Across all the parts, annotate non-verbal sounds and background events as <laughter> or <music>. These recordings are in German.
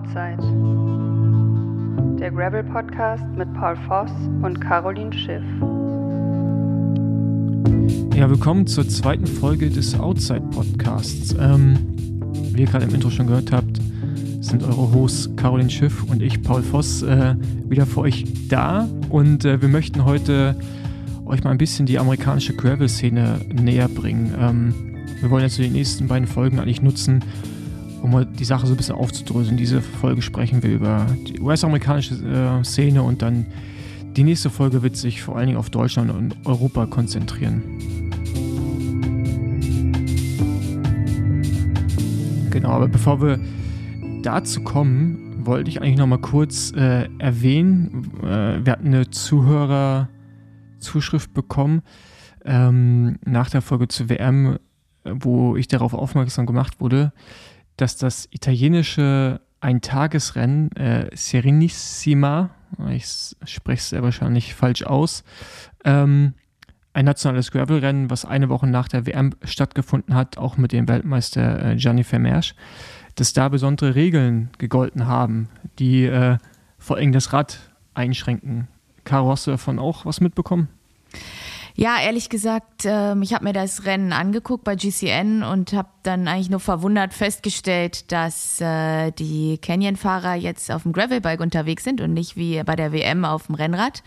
Outside. Der Gravel Podcast mit Paul Voss und Caroline Schiff. Ja, willkommen zur zweiten Folge des Outside Podcasts. Ähm, wie ihr gerade im Intro schon gehört habt, sind eure Hosts Caroline Schiff und ich, Paul Voss, äh, wieder für euch da. Und äh, wir möchten heute euch mal ein bisschen die amerikanische Gravel-Szene näher bringen. Ähm, wir wollen jetzt die nächsten beiden Folgen eigentlich nutzen, um mal die Sache so ein bisschen aufzudröseln. Diese Folge sprechen wir über die US-amerikanische äh, Szene und dann die nächste Folge wird sich vor allen Dingen auf Deutschland und Europa konzentrieren. Genau, aber bevor wir dazu kommen, wollte ich eigentlich noch mal kurz äh, erwähnen, äh, wir hatten eine Zuhörerzuschrift bekommen ähm, nach der Folge zur WM, wo ich darauf aufmerksam gemacht wurde, dass das italienische Eintagesrennen äh, Serenissima, ich spreche es sehr wahrscheinlich falsch aus, ähm, ein nationales Gravelrennen, was eine Woche nach der WM stattgefunden hat, auch mit dem Weltmeister äh, Gianni Vermeersch, dass da besondere Regeln gegolten haben, die äh, vor allem das Rad einschränken. Caro, hast du davon auch was mitbekommen? Ja, ehrlich gesagt, ähm, ich habe mir das Rennen angeguckt bei GCN und habe dann eigentlich nur verwundert festgestellt, dass äh, die Canyon-Fahrer jetzt auf dem Gravelbike unterwegs sind und nicht wie bei der WM auf dem Rennrad.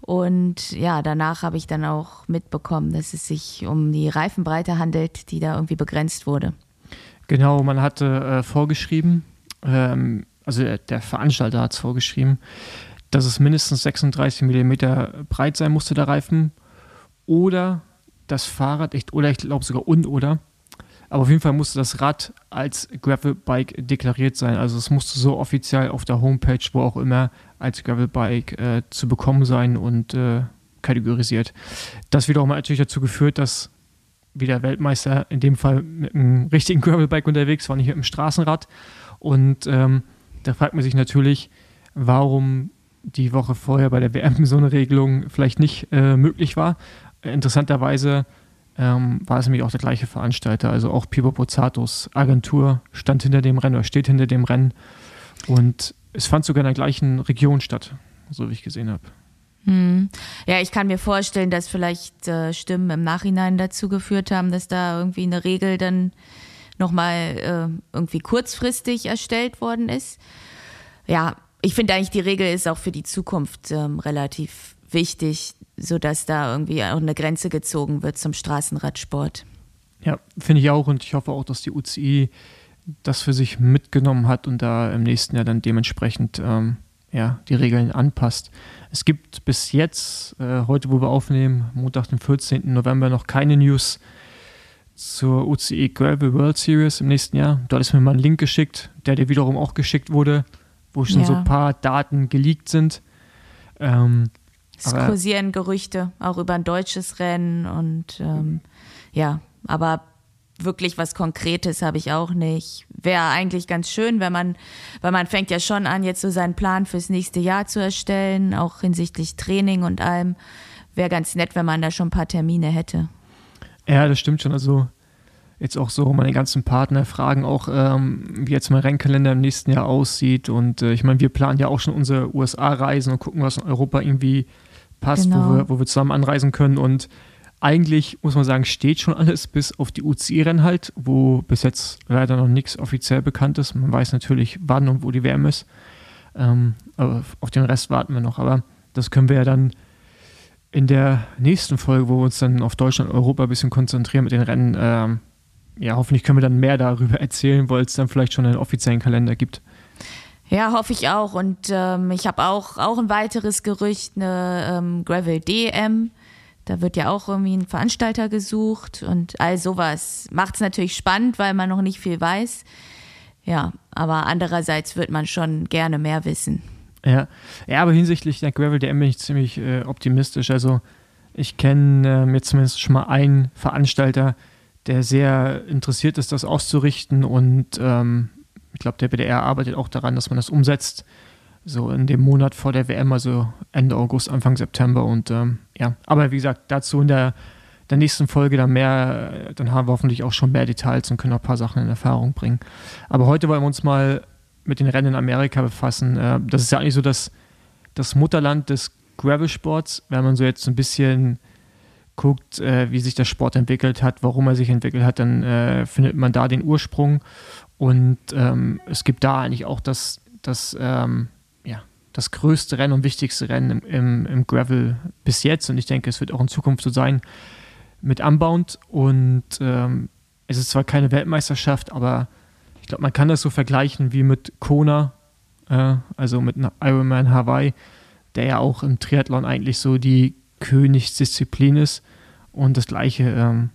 Und ja, danach habe ich dann auch mitbekommen, dass es sich um die Reifenbreite handelt, die da irgendwie begrenzt wurde. Genau, man hatte äh, vorgeschrieben, ähm, also der Veranstalter hat es vorgeschrieben, dass es mindestens 36 mm breit sein musste, der Reifen oder das Fahrrad, ich, oder ich glaube sogar und oder. Aber auf jeden Fall musste das Rad als Gravelbike deklariert sein. Also es musste so offiziell auf der Homepage, wo auch immer, als Gravelbike äh, zu bekommen sein und äh, kategorisiert. Das wiederum hat natürlich dazu geführt, dass wie der Weltmeister in dem Fall mit einem richtigen Gravelbike unterwegs war, nicht mit einem Straßenrad. Und ähm, da fragt man sich natürlich, warum die Woche vorher bei der <laughs> WM so eine Regelung vielleicht nicht äh, möglich war. Interessanterweise ähm, war es nämlich auch der gleiche Veranstalter, also auch Pipo Pozzatos Agentur stand hinter dem Rennen oder steht hinter dem Rennen und es fand sogar in der gleichen Region statt, so wie ich gesehen habe. Hm. Ja, ich kann mir vorstellen, dass vielleicht äh, Stimmen im Nachhinein dazu geführt haben, dass da irgendwie eine Regel dann nochmal äh, irgendwie kurzfristig erstellt worden ist. Ja, ich finde eigentlich, die Regel ist auch für die Zukunft ähm, relativ wichtig, sodass da irgendwie auch eine Grenze gezogen wird zum Straßenradsport. Ja, finde ich auch und ich hoffe auch, dass die UCI das für sich mitgenommen hat und da im nächsten Jahr dann dementsprechend ähm, ja, die Regeln anpasst. Es gibt bis jetzt, äh, heute wo wir aufnehmen, Montag, den 14. November, noch keine News zur UCI Gravel World Series im nächsten Jahr. Du hattest mir mal einen Link geschickt, der dir wiederum auch geschickt wurde, wo schon ja. so ein paar Daten geleakt sind. Ähm, es kursieren Gerüchte, auch über ein deutsches Rennen und ähm, ja, aber wirklich was Konkretes habe ich auch nicht. Wäre eigentlich ganz schön, wenn man, weil man fängt ja schon an, jetzt so seinen Plan fürs nächste Jahr zu erstellen, auch hinsichtlich Training und allem. Wäre ganz nett, wenn man da schon ein paar Termine hätte. Ja, das stimmt schon. Also jetzt auch so meine ganzen Partner fragen auch, ähm, wie jetzt mein Rennkalender im nächsten Jahr aussieht. Und äh, ich meine, wir planen ja auch schon unsere USA-Reisen und gucken, was in Europa irgendwie passt, genau. wo, wir, wo wir zusammen anreisen können. Und eigentlich, muss man sagen, steht schon alles bis auf die UCI-Rennen halt, wo bis jetzt leider noch nichts offiziell bekannt ist. Man weiß natürlich, wann und wo die WM ist. Ähm, aber auf den Rest warten wir noch. Aber das können wir ja dann in der nächsten Folge, wo wir uns dann auf Deutschland und Europa ein bisschen konzentrieren mit den Rennen, ähm, ja, hoffentlich können wir dann mehr darüber <laughs> erzählen, weil es dann vielleicht schon einen offiziellen Kalender gibt. Ja, hoffe ich auch. Und ähm, ich habe auch, auch ein weiteres Gerücht, eine ähm, Gravel DM. Da wird ja auch irgendwie ein Veranstalter gesucht und all sowas macht es natürlich spannend, weil man noch nicht viel weiß. Ja, aber andererseits wird man schon gerne mehr wissen. Ja, ja aber hinsichtlich der Gravel DM bin ich ziemlich äh, optimistisch. Also ich kenne äh, jetzt zumindest schon mal einen Veranstalter, der sehr interessiert ist, das auszurichten und ähm, ich glaube, der BDR arbeitet auch daran, dass man das umsetzt. So in dem Monat vor der WM, also Ende August, Anfang September. Und ähm, ja, aber wie gesagt, dazu in der, der nächsten Folge dann mehr, dann haben wir hoffentlich auch schon mehr Details und können auch ein paar Sachen in Erfahrung bringen. Aber heute wollen wir uns mal mit den Rennen in Amerika befassen. Äh, das ist ja eigentlich so das, das Mutterland des Gravel-Sports, wenn man so jetzt ein bisschen guckt, äh, wie sich der Sport entwickelt hat, warum er sich entwickelt hat, dann äh, findet man da den Ursprung. Und ähm, es gibt da eigentlich auch das, das, ähm, ja, das größte Rennen und wichtigste Rennen im, im, im, Gravel bis jetzt. Und ich denke, es wird auch in Zukunft so sein mit Unbound. Und ähm, es ist zwar keine Weltmeisterschaft, aber ich glaube, man kann das so vergleichen wie mit Kona, äh, also mit Ironman Hawaii, der ja auch im Triathlon eigentlich so die Königsdisziplin ist. Und das gleiche ähm,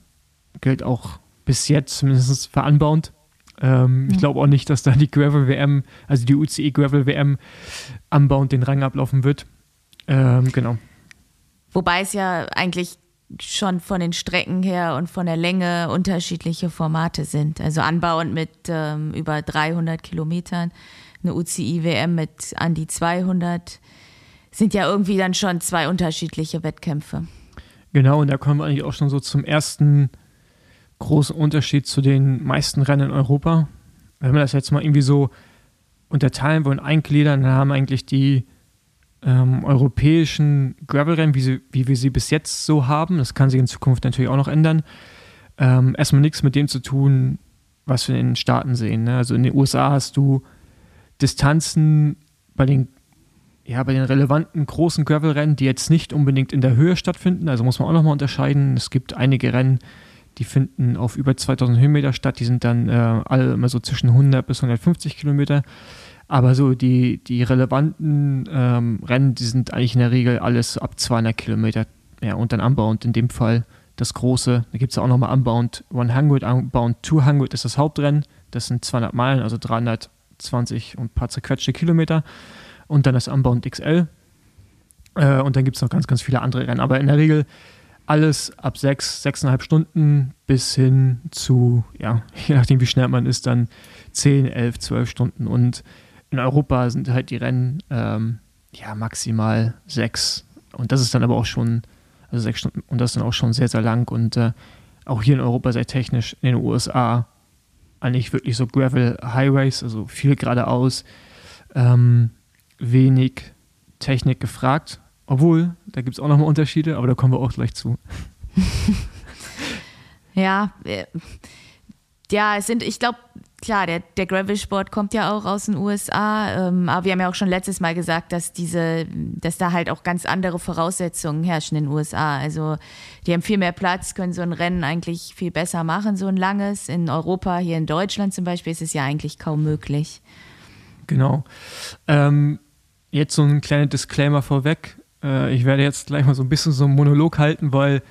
gilt auch bis jetzt, zumindest für Unbound. Ähm, ja. Ich glaube auch nicht, dass da die Gravel WM, also die UCE Gravel WM, Unbound den Rang ablaufen wird. Ähm, genau. Wobei es ja eigentlich schon von den Strecken her und von der Länge unterschiedliche Formate sind. Also anbauend mit ähm, über 300 Kilometern, eine UCI-WM mit an die 200, sind ja irgendwie dann schon zwei unterschiedliche Wettkämpfe. Genau, und da kommen wir eigentlich auch schon so zum ersten großen Unterschied zu den meisten Rennen in Europa. Wenn wir das jetzt mal irgendwie so unterteilen wollen, eingliedern, dann haben eigentlich die ähm, europäischen Gravelrennen, wie, wie wir sie bis jetzt so haben, das kann sich in Zukunft natürlich auch noch ändern, ähm, erstmal nichts mit dem zu tun, was wir in den Staaten sehen. Ne? Also in den USA hast du Distanzen bei den, ja, bei den relevanten großen Gravelrennen, die jetzt nicht unbedingt in der Höhe stattfinden. Also muss man auch nochmal unterscheiden. Es gibt einige Rennen, die finden auf über 2000 Höhenmeter statt. Die sind dann äh, alle immer so zwischen 100 bis 150 Kilometer. Aber so die, die relevanten ähm, Rennen, die sind eigentlich in der Regel alles ab 200 Kilometer. Ja, und dann Unbound in dem Fall das große. Da gibt es auch nochmal Unbound 100, Unbound 200 ist das Hauptrennen. Das sind 200 Meilen, also 320 und ein paar zerquetschte Kilometer. Und dann das Unbound XL. Äh, und dann gibt es noch ganz, ganz viele andere Rennen. Aber in der Regel alles ab sechs, sechseinhalb Stunden bis hin zu, ja, <laughs> je nachdem wie schnell man ist, dann 10, 11, 12 Stunden. Und in Europa sind halt die Rennen ähm, ja maximal sechs. Und das ist dann aber auch schon, also sechs Stunden, und das ist dann auch schon sehr, sehr lang. Und äh, auch hier in Europa sehr technisch, in den USA eigentlich wirklich so Gravel Highways, also viel geradeaus, ähm, wenig Technik gefragt. Obwohl, da gibt es auch nochmal Unterschiede, aber da kommen wir auch gleich zu. <laughs> ja, äh, ja, es sind, ich glaube, klar, der, der Gravel-Sport kommt ja auch aus den USA, ähm, aber wir haben ja auch schon letztes Mal gesagt, dass diese, dass da halt auch ganz andere Voraussetzungen herrschen in den USA. Also die haben viel mehr Platz, können so ein Rennen eigentlich viel besser machen, so ein langes. In Europa, hier in Deutschland zum Beispiel, ist es ja eigentlich kaum möglich. Genau. Ähm, jetzt so ein kleiner Disclaimer vorweg. Äh, ich werde jetzt gleich mal so ein bisschen so einen Monolog halten, weil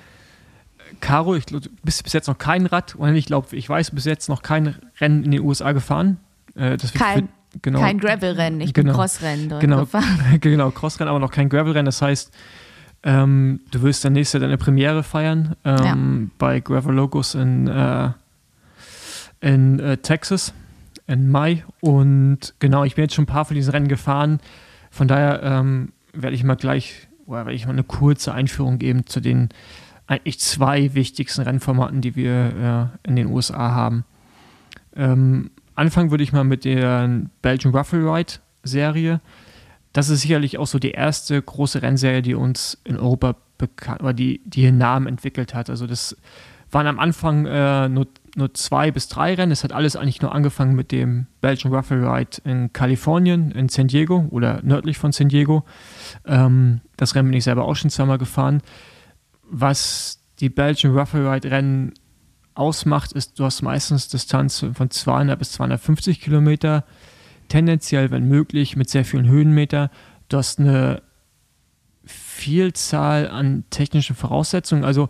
Caro, ich, du bist bis jetzt noch kein Rad, und ich glaube, ich weiß, bis jetzt noch kein Rennen in den USA gefahren. Äh, kein, genau, kein Gravel-Rennen, ich genau, bin Crossrennen dort genau, gefahren. <laughs> Genau, Crossrennen, aber noch kein Gravel-Rennen. Das heißt, ähm, du wirst dann nächstes Jahr deine Premiere feiern ähm, ja. bei Gravel Logos in, äh, in äh, Texas im Mai. Und genau, ich bin jetzt schon ein paar von diesen Rennen gefahren. Von daher ähm, werde ich mal gleich, oder werde ich mal eine kurze Einführung geben zu den eigentlich zwei wichtigsten Rennformaten, die wir äh, in den USA haben. Ähm, anfangen würde ich mal mit der Belgian Ruffle Ride Serie. Das ist sicherlich auch so die erste große Rennserie, die uns in Europa bekannt, oder die, die ihren Namen entwickelt hat. Also das waren am Anfang äh, nur, nur zwei bis drei Rennen. Es hat alles eigentlich nur angefangen mit dem Belgian Ruffle Ride in Kalifornien, in San Diego oder nördlich von San Diego. Ähm, das Rennen bin ich selber auch schon zweimal gefahren was die Belgian Rough Ride Rennen ausmacht, ist, du hast meistens Distanzen von 200 bis 250 Kilometer, tendenziell, wenn möglich, mit sehr vielen Höhenmeter. Du hast eine Vielzahl an technischen Voraussetzungen. Also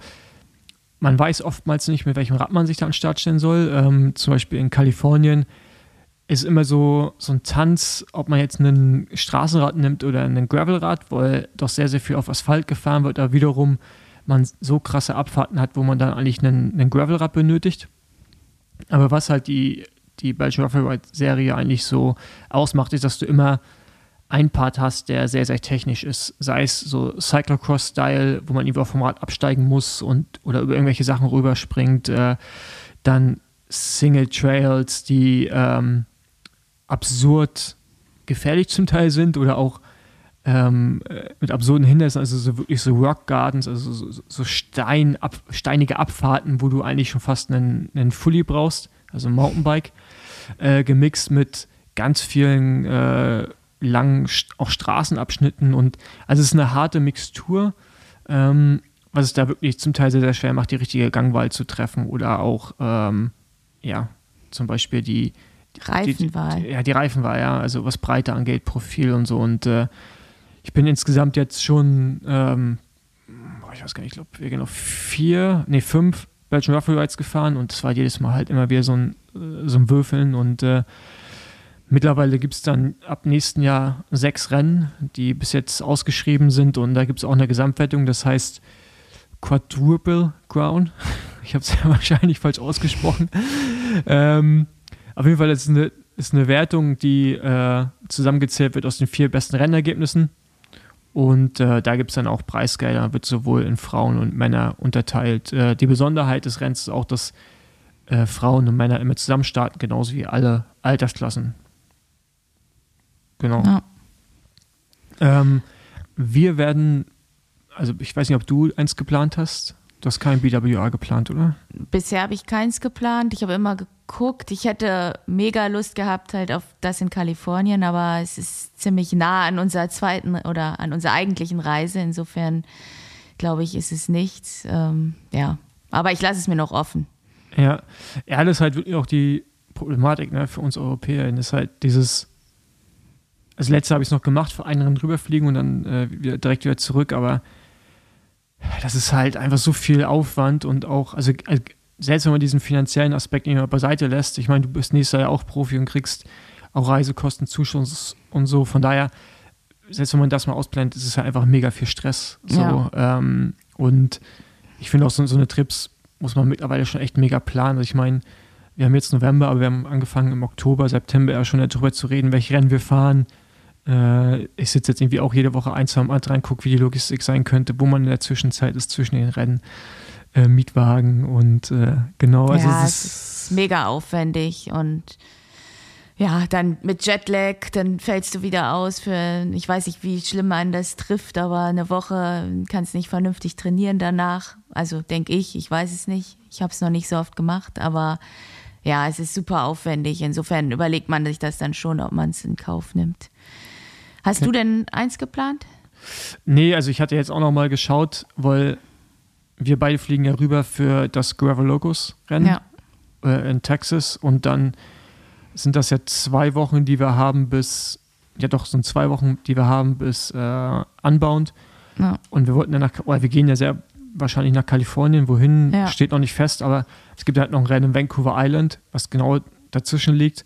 man weiß oftmals nicht, mit welchem Rad man sich da an den Start stellen soll. Ähm, zum Beispiel in Kalifornien ist immer so, so ein Tanz, ob man jetzt einen Straßenrad nimmt oder einen Gravelrad, weil doch sehr, sehr viel auf Asphalt gefahren wird, aber wiederum man so krasse Abfahrten hat, wo man dann eigentlich einen, einen Gravelrad benötigt. Aber was halt die, die Belgian Ruffle Ride Serie eigentlich so ausmacht, ist, dass du immer ein Part hast, der sehr, sehr technisch ist. Sei es so Cyclocross-Style, wo man irgendwie vom Rad absteigen muss und oder über irgendwelche Sachen rüberspringt. Äh, dann Single Trails, die ähm, absurd gefährlich zum Teil sind oder auch ähm, äh, mit absurden Hindernissen, also so wirklich so Rock Gardens, also so, so Stein, ab, steinige Abfahrten, wo du eigentlich schon fast einen, einen Fully brauchst, also ein Mountainbike, äh, gemixt mit ganz vielen äh, langen auch Straßenabschnitten und also es ist eine harte Mixtur, ähm, was es da wirklich zum Teil sehr, sehr schwer macht, die richtige Gangwahl zu treffen oder auch ähm, ja, zum Beispiel die, Reifenwahl. Die, die, ja, die Reifenwahl, ja, also was Breite angeht, Profil und so und äh, ich bin insgesamt jetzt schon, ähm, ich weiß gar nicht, ich glaube, wir gehen auf vier, nee, fünf Belgian Ruffle Rides gefahren und es war jedes Mal halt immer wieder so ein, äh, so ein Würfeln und äh, mittlerweile gibt es dann ab nächsten Jahr sechs Rennen, die bis jetzt ausgeschrieben sind und da gibt es auch eine Gesamtwertung, das heißt Quadruple Crown. <laughs> Ich habe es ja <laughs> wahrscheinlich falsch ausgesprochen. ähm, auf jeden Fall ist es eine, ist eine Wertung, die äh, zusammengezählt wird aus den vier besten Rennergebnissen. Und äh, da gibt es dann auch Preisgelder, wird sowohl in Frauen und Männer unterteilt. Äh, die Besonderheit des Rennens ist auch, dass äh, Frauen und Männer immer zusammen starten, genauso wie alle Altersklassen. Genau. Ja. Ähm, wir werden, also ich weiß nicht, ob du eins geplant hast. Du hast kein BWA geplant, oder? Bisher habe ich keins geplant. Ich habe immer geguckt. Ich hätte mega Lust gehabt halt auf das in Kalifornien, aber es ist ziemlich nah an unserer zweiten oder an unserer eigentlichen Reise. Insofern glaube ich, ist es nichts. Ähm, ja, aber ich lasse es mir noch offen. Ja, ja, das ist halt wirklich auch die Problematik ne, für uns Europäer. Das ist halt dieses das letzte habe ich es noch gemacht, für einen Rennen rüberfliegen und dann äh, wieder, direkt wieder zurück, aber das ist halt einfach so viel Aufwand und auch, also, also selbst wenn man diesen finanziellen Aspekt nicht mehr beiseite lässt, ich meine, du bist nächstes Jahr ja auch Profi und kriegst auch Reisekosten, Zuschuss und so, von daher, selbst wenn man das mal ausblendet, ist es halt einfach mega viel Stress. So, ja. ähm, und ich finde auch so, so eine Trips muss man mittlerweile schon echt mega planen. Also ich meine, wir haben jetzt November, aber wir haben angefangen im Oktober, September ja schon darüber zu reden, welche Rennen wir fahren, äh, ich sitze jetzt irgendwie auch jede Woche ein, zwei Mal dran, gucke, wie die Logistik sein könnte, wo man in der Zwischenzeit ist zwischen den Rennen. Äh, Mietwagen und äh, genau. Also ja, es ist, ist mega aufwendig und ja, dann mit Jetlag, dann fällst du wieder aus für, ich weiß nicht, wie schlimm man das trifft, aber eine Woche kannst nicht vernünftig trainieren danach. Also denke ich, ich weiß es nicht. Ich habe es noch nicht so oft gemacht, aber ja, es ist super aufwendig. Insofern überlegt man sich das dann schon, ob man es in Kauf nimmt. Hast okay. du denn eins geplant? Nee, also ich hatte jetzt auch noch mal geschaut, weil wir beide fliegen ja rüber für das Gravel Locus Rennen ja. äh, in Texas und dann sind das ja zwei Wochen, die wir haben bis, ja doch, sind zwei Wochen, die wir haben bis äh, Unbound. Ja. Und wir wollten ja nach, oder wir gehen ja sehr wahrscheinlich nach Kalifornien, wohin ja. steht noch nicht fest, aber es gibt halt noch ein Rennen in Vancouver Island, was genau dazwischen liegt.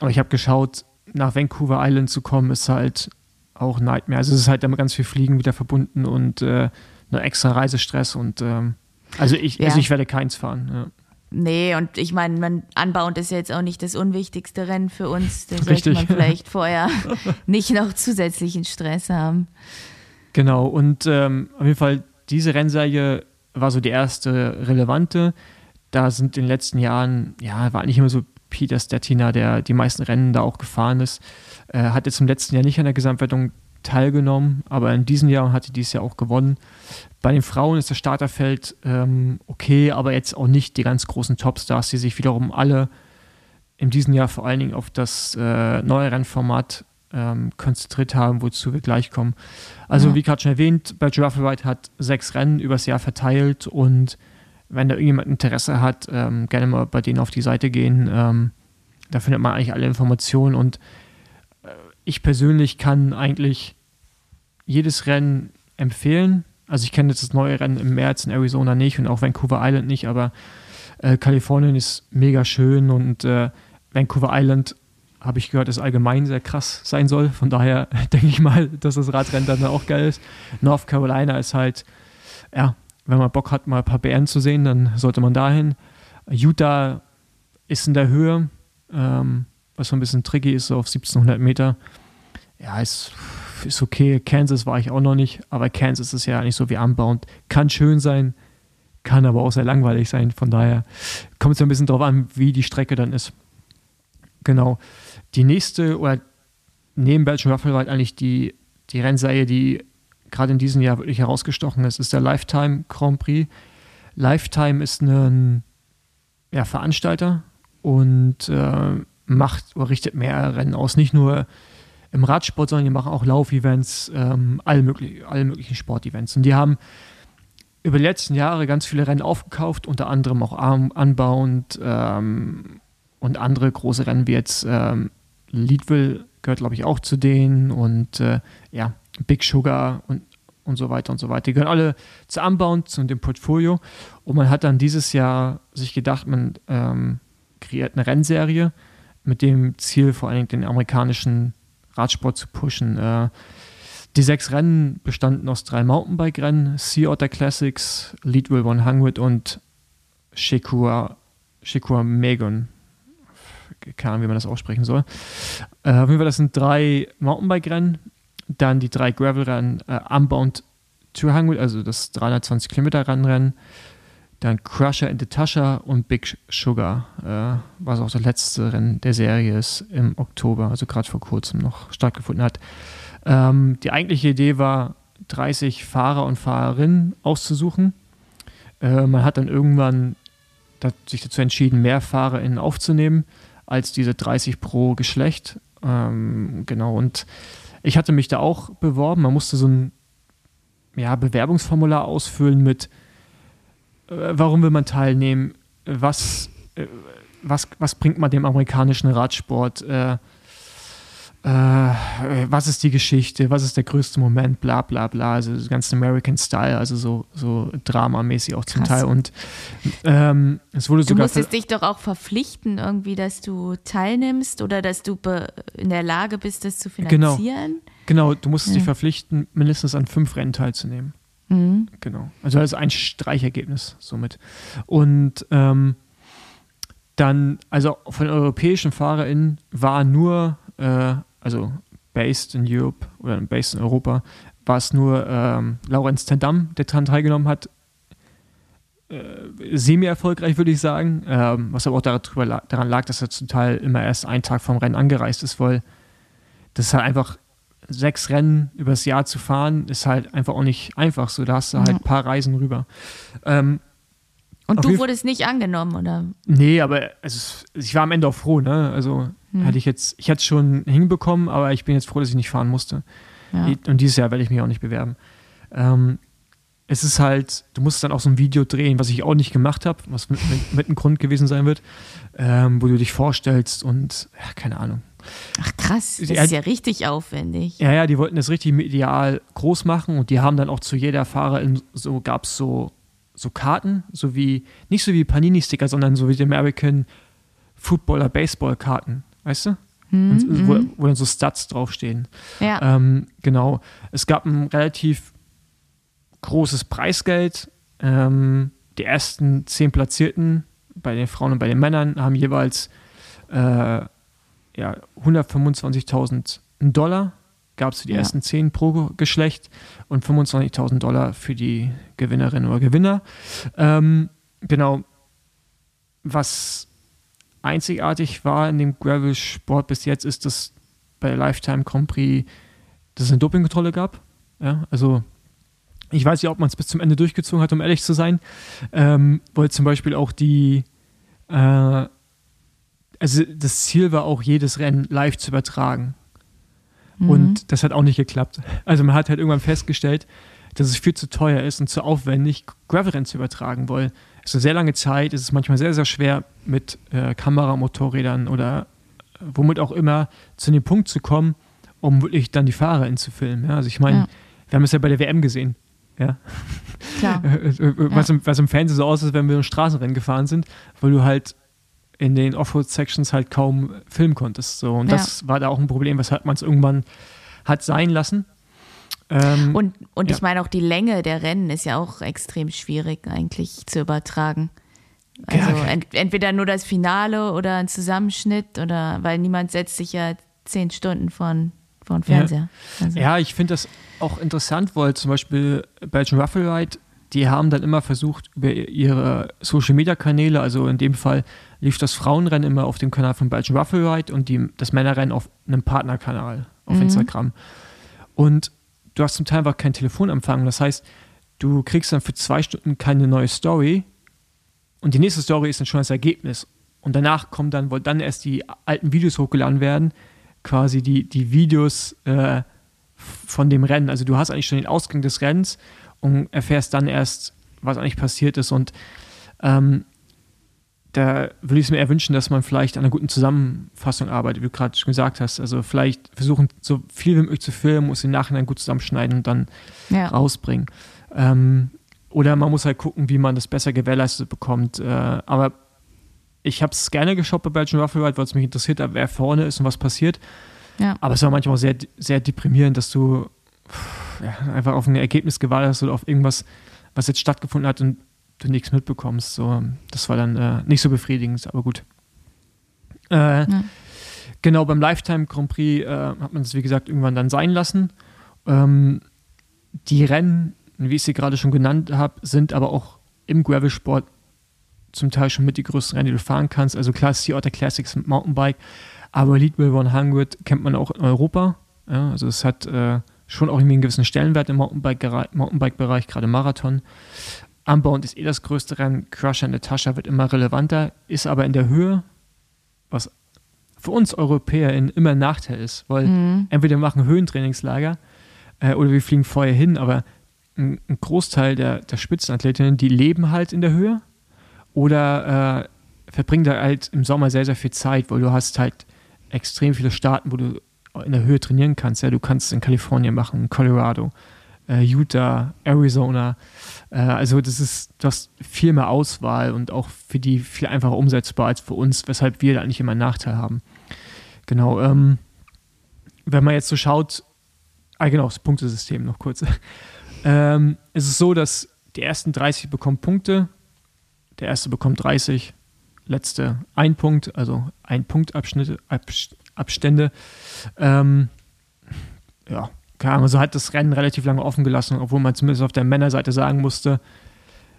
Aber ich habe geschaut, nach Vancouver Island zu kommen, ist halt auch Nightmare. Also es ist halt damit ganz viel Fliegen wieder verbunden und äh, eine extra Reisestress und ähm, also ich, ja. also ich werde keins fahren. Ja. Nee, und ich meine, man anbauend ist ja jetzt auch nicht das unwichtigste Rennen für uns. Da sollte man vielleicht <laughs> vorher <laughs> nicht noch zusätzlichen Stress haben. Genau, und ähm, auf jeden Fall, diese Rennserie war so die erste relevante. Da sind in den letzten Jahren, ja, war eigentlich immer so Peter Stettina, der die meisten Rennen da auch gefahren ist, äh, hat jetzt im letzten Jahr nicht an der Gesamtwertung teilgenommen, aber in diesem Jahr hat er dieses Jahr auch gewonnen. Bei den Frauen ist das Starterfeld ähm, okay, aber jetzt auch nicht die ganz großen Topstars, die sich wiederum alle in diesem Jahr vor allen Dingen auf das äh, neue Rennformat ähm, konzentriert haben, wozu wir gleich kommen. Also ja. wie gerade schon erwähnt, bei Giraffe Ride hat sechs Rennen übers Jahr verteilt und wenn da irgendjemand Interesse hat, ähm, gerne mal bei denen auf die Seite gehen. Ähm, da findet man eigentlich alle Informationen und äh, ich persönlich kann eigentlich jedes Rennen empfehlen. Also ich kenne jetzt das neue Rennen im März in Arizona nicht und auch Vancouver Island nicht, aber äh, Kalifornien ist mega schön und äh, Vancouver Island habe ich gehört, ist allgemein sehr krass sein soll. Von daher <laughs> denke ich mal, dass das Radrennen dann auch geil ist. North Carolina ist halt, ja, wenn man Bock hat, mal ein paar Bären zu sehen, dann sollte man dahin. Utah ist in der Höhe, ähm, was so ein bisschen tricky ist, so auf 1700 Meter. Ja, ist, ist okay. Kansas war ich auch noch nicht, aber Kansas ist ja nicht so wie Unbound. Kann schön sein, kann aber auch sehr langweilig sein. Von daher kommt es ein bisschen darauf an, wie die Strecke dann ist. Genau. Die nächste, oder neben Belgian Ruffle Ride eigentlich die, die Rennserie, die gerade in diesem Jahr wirklich herausgestochen ist, ist der Lifetime Grand Prix. Lifetime ist ein ja, Veranstalter und äh, macht oder richtet mehr Rennen aus. Nicht nur im Radsport, sondern die machen auch Laufevents, ähm, alle, möglich, alle möglichen Sportevents. Und die haben über die letzten Jahre ganz viele Rennen aufgekauft, unter anderem auch Unbound ähm, und andere große Rennen wie jetzt ähm, Leadville gehört, glaube ich, auch zu denen und äh, ja, Big Sugar und, und so weiter und so weiter. Die gehören alle zu Unbound, zu dem Portfolio. Und man hat dann dieses Jahr sich gedacht, man ähm, kreiert eine Rennserie mit dem Ziel, vor allen Dingen den amerikanischen Radsport zu pushen. Äh, die sechs Rennen bestanden aus drei Mountainbike-Rennen, Sea Otter Classics, Leadville 100 und Shekua, Shekua Megon keine Ahnung, wie man das aussprechen soll. Äh, auf jeden Fall, das sind drei Mountainbike-Rennen, dann die drei Gravel-Rennen, äh, Unbound 200, also das 320 Kilometer Rennrennen, dann Crusher in the Tasha und Big Sugar, äh, was auch das letzte Rennen der Serie ist im Oktober, also gerade vor kurzem noch stattgefunden hat. Ähm, die eigentliche Idee war, 30 Fahrer und Fahrerinnen auszusuchen. Äh, man hat dann irgendwann sich dazu entschieden, mehr FahrerInnen aufzunehmen als diese 30 pro Geschlecht. Ähm, genau, und ich hatte mich da auch beworben. Man musste so ein ja, Bewerbungsformular ausfüllen mit, äh, warum will man teilnehmen, was, äh, was, was bringt man dem amerikanischen Radsport, äh, äh, was ist die Geschichte, was ist der größte Moment, bla bla bla, also das ganze American Style, also so, so dramamäßig auch zum Krass. Teil. Und ähm, es wurde du sogar. Du musstest dich doch auch verpflichten, irgendwie, dass du teilnimmst oder dass du in der Lage bist, das zu genau. finanzieren. Genau, genau du musstest ja. dich verpflichten, mindestens an fünf Rennen teilzunehmen. Mhm. Genau. Also das ist ein Streichergebnis somit. Und ähm, dann, also von europäischen FahrerInnen war nur äh, also based in Europe oder based in Europa, war es nur ähm, Laurenz Tendam, der daran teilgenommen hat. Äh, semi-erfolgreich, würde ich sagen. Ähm, was aber auch darüber, daran lag, dass er zum Teil immer erst einen Tag vom Rennen angereist ist, weil das ist halt einfach sechs Rennen übers Jahr zu fahren, ist halt einfach auch nicht einfach so. Da hast du halt ein paar Reisen rüber. Ähm, und du wurdest nicht angenommen, oder? Nee, aber also, ich war am Ende auch froh, ne? Also hm. Hätte ich jetzt, ich hätte es schon hinbekommen, aber ich bin jetzt froh, dass ich nicht fahren musste. Ja. Und dieses Jahr werde ich mich auch nicht bewerben. Ähm, es ist halt, du musst dann auch so ein Video drehen, was ich auch nicht gemacht habe, was mit, mit, mit Grund gewesen sein wird, ähm, wo du dich vorstellst und ja, keine Ahnung. Ach krass, das ist ja richtig aufwendig. Ja, ja, die wollten das richtig medial groß machen und die haben dann auch zu jeder Fahrerin so gab es so, so Karten, so wie, nicht so wie Panini-Sticker, sondern so wie die American Footballer Baseball-Karten. Weißt du? Mhm. Wo, wo, dann so Stats draufstehen. Ja. Ähm, genau. Es gab ein relativ großes Preisgeld. Ähm, die ersten zehn Platzierten bei den Frauen und bei den Männern haben jeweils äh, ja, 125.000 Dollar gab es für die ja. ersten zehn pro Geschlecht und 25.000 Dollar für die Gewinnerin oder Gewinner. Ähm, genau. Was einzigartig war in dem Gravel-Sport bis jetzt, ist, dass bei Lifetime Grand Prix dass es eine Dopingkontrolle gab. Ja, also ich weiß nicht, ob man es bis zum Ende durchgezogen hat, um ehrlich zu sein, ähm, weil zum Beispiel auch die, äh, also das Ziel war auch, jedes Rennen live zu übertragen. Mhm. Und das hat auch nicht geklappt. Also man hat halt irgendwann festgestellt, dass es viel zu teuer ist und zu aufwendig, Gravelrennen zu übertragen, weil es ist eine sehr lange Zeit, es ist manchmal sehr, sehr schwer mit äh, Kameramotorrädern oder äh, womit auch immer zu dem Punkt zu kommen, um wirklich dann die Fahrer zu filmen. Ja? Also ich meine, ja. wir haben es ja bei der WM gesehen. Ja. Klar. <laughs> Äh, äh, was, ja. Im, was im Fernsehen so aussieht, wenn wir ein Straßenrennen gefahren sind, weil du halt in den Offroad-Sections halt kaum filmen konntest. So. Und das war da auch ein Problem, weshalb man es irgendwann hat sein lassen. Ähm, und und ja. ich meine auch die Länge der Rennen ist ja auch extrem schwierig eigentlich zu übertragen. Also ja, ent, entweder nur das Finale oder ein Zusammenschnitt oder weil niemand setzt sich ja zehn Stunden von von Fernseher. Ja, also. ja ich finde das auch interessant, weil zum Beispiel Belgian Ruffle Ride die haben dann immer versucht, über ihre Social-Media-Kanäle, also in dem Fall lief das Frauenrennen immer auf dem Kanal von Belgian Ruffle Ride und die, das Männerrennen auf einem Partnerkanal auf mhm. Instagram. Und du hast zum Teil einfach keinen Telefonempfang. Das heißt, du kriegst dann für zwei Stunden keine neue Story und die nächste Story ist dann schon das Ergebnis. Und danach kommen dann, weil dann erst die alten Videos hochgeladen werden, quasi die, die Videos äh, von dem Rennen. Also du hast eigentlich schon den Ausgang des Rennens und erfährst dann erst, was eigentlich passiert ist. Und ähm, da würde ich es mir eher wünschen, dass man vielleicht an einer guten Zusammenfassung arbeitet, wie du gerade schon gesagt hast. Also vielleicht versuchen, so viel wie möglich zu filmen, muss im Nachhinein gut zusammenschneiden und dann ja. rausbringen. Ähm, oder man muss halt gucken, wie man das besser gewährleistet bekommt. Äh, aber ich habe es gerne geschaut bei Belgian Ruffle Ride, weil es mich interessiert hat, wer vorne ist und was passiert. Ja. Aber es war manchmal sehr, sehr deprimierend, dass du ja, einfach auf ein Ergebnis gewartet hast oder auf irgendwas, was jetzt stattgefunden hat und du nichts mitbekommst. So, das war dann äh, nicht so befriedigend, aber gut. Äh, ja. Genau, beim Lifetime Grand Prix äh, hat man es, wie gesagt, irgendwann dann sein lassen. Ähm, die Rennen, wie ich sie gerade schon genannt habe, sind aber auch im Gravel-Sport zum Teil schon mit die größten Rennen, die du fahren kannst. Also klar, Sea Otter Classics mit Mountainbike, aber Leadville 100 kennt man auch in Europa. Ja, also es hat äh, schon auch irgendwie einen gewissen Stellenwert im Mountainbike-Bereich, Mountainbike gerade Marathon. Unbound ist eh das größte Rennen. Crusher Natasha wird immer relevanter, ist aber in der Höhe, was für uns Europäer immer ein Nachteil ist, weil mhm. entweder wir machen Höhentrainingslager äh, oder wir fliegen vorher hin, aber ein, ein Großteil der, der Spitzenathletinnen, die leben halt in der Höhe oder äh, verbringen da halt im Sommer sehr, sehr viel Zeit, weil du hast halt extrem viele Staaten, wo du in der Höhe trainieren kannst. Ja, du kannst es in Kalifornien machen, Colorado, äh, Utah, Arizona. Äh, also das ist das viel mehr Auswahl und auch für die viel einfacher umsetzbar als für uns, weshalb wir da eigentlich immer einen Nachteil haben. Genau. Ähm, wenn man jetzt so schaut, ah genau, das Punktesystem noch kurz. <laughs> ähm, es ist so, dass die ersten 30 bekommen Punkte, der erste bekommt 30, letzte ein Punkt, also ein Punktabschnitte, Abstände. Ähm, ja, keine Ahnung, so hat das Rennen relativ lange offen gelassen, obwohl man zumindest auf der Männerseite sagen musste,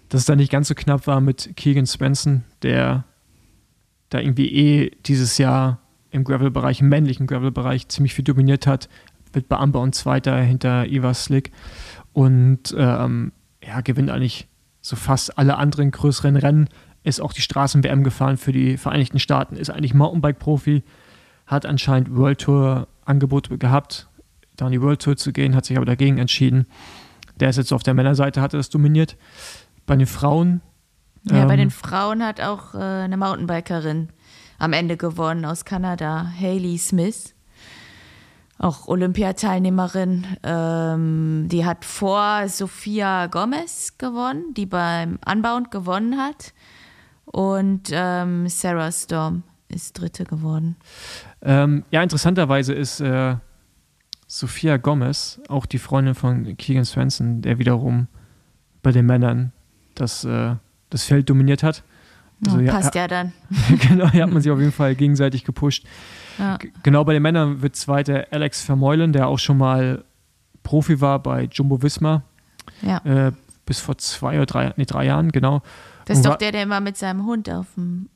dass es da nicht ganz so knapp war mit Keegan Svensson, der da irgendwie eh dieses Jahr im Gravel-Bereich, im männlichen Gravel-Bereich ziemlich viel dominiert hat, wird bei Amber und Zweiter hinter Eva Slick. Und ähm, ja, gewinnt eigentlich so fast alle anderen größeren Rennen, ist auch die Straßen-WM gefahren für die Vereinigten Staaten, ist eigentlich Mountainbike-Profi, hat anscheinend World Tour Angebote gehabt, da in die World Tour zu gehen, hat sich aber dagegen entschieden. Der ist jetzt auf der Männerseite, hatte das dominiert. Bei den Frauen. Ja, ähm, bei den Frauen hat auch äh, eine Mountainbikerin am Ende gewonnen aus Kanada, Hayley Smith. Auch Olympiateilnehmerin. Ähm, die hat vor Sophia Gomez gewonnen, die beim Unbound gewonnen hat. Und ähm, Sarah Storm ist Dritte geworden. Ähm, ja, interessanterweise ist äh, Sophia Gomez auch die Freundin von Keegan Swenson, der wiederum bei den Männern das, äh, das Feld dominiert hat. Also, oh, passt ja, ja dann. <laughs> genau, hier hat man sich auf jeden Fall gegenseitig gepusht. Ja. Genau bei den Männern wird zweiter Alex Vermeulen, der auch schon mal Profi war bei Jumbo Visma. Ja. Äh, bis vor zwei oder drei, nee, drei Jahren, genau. Das ist doch der, der immer mit seinem Hund auf dem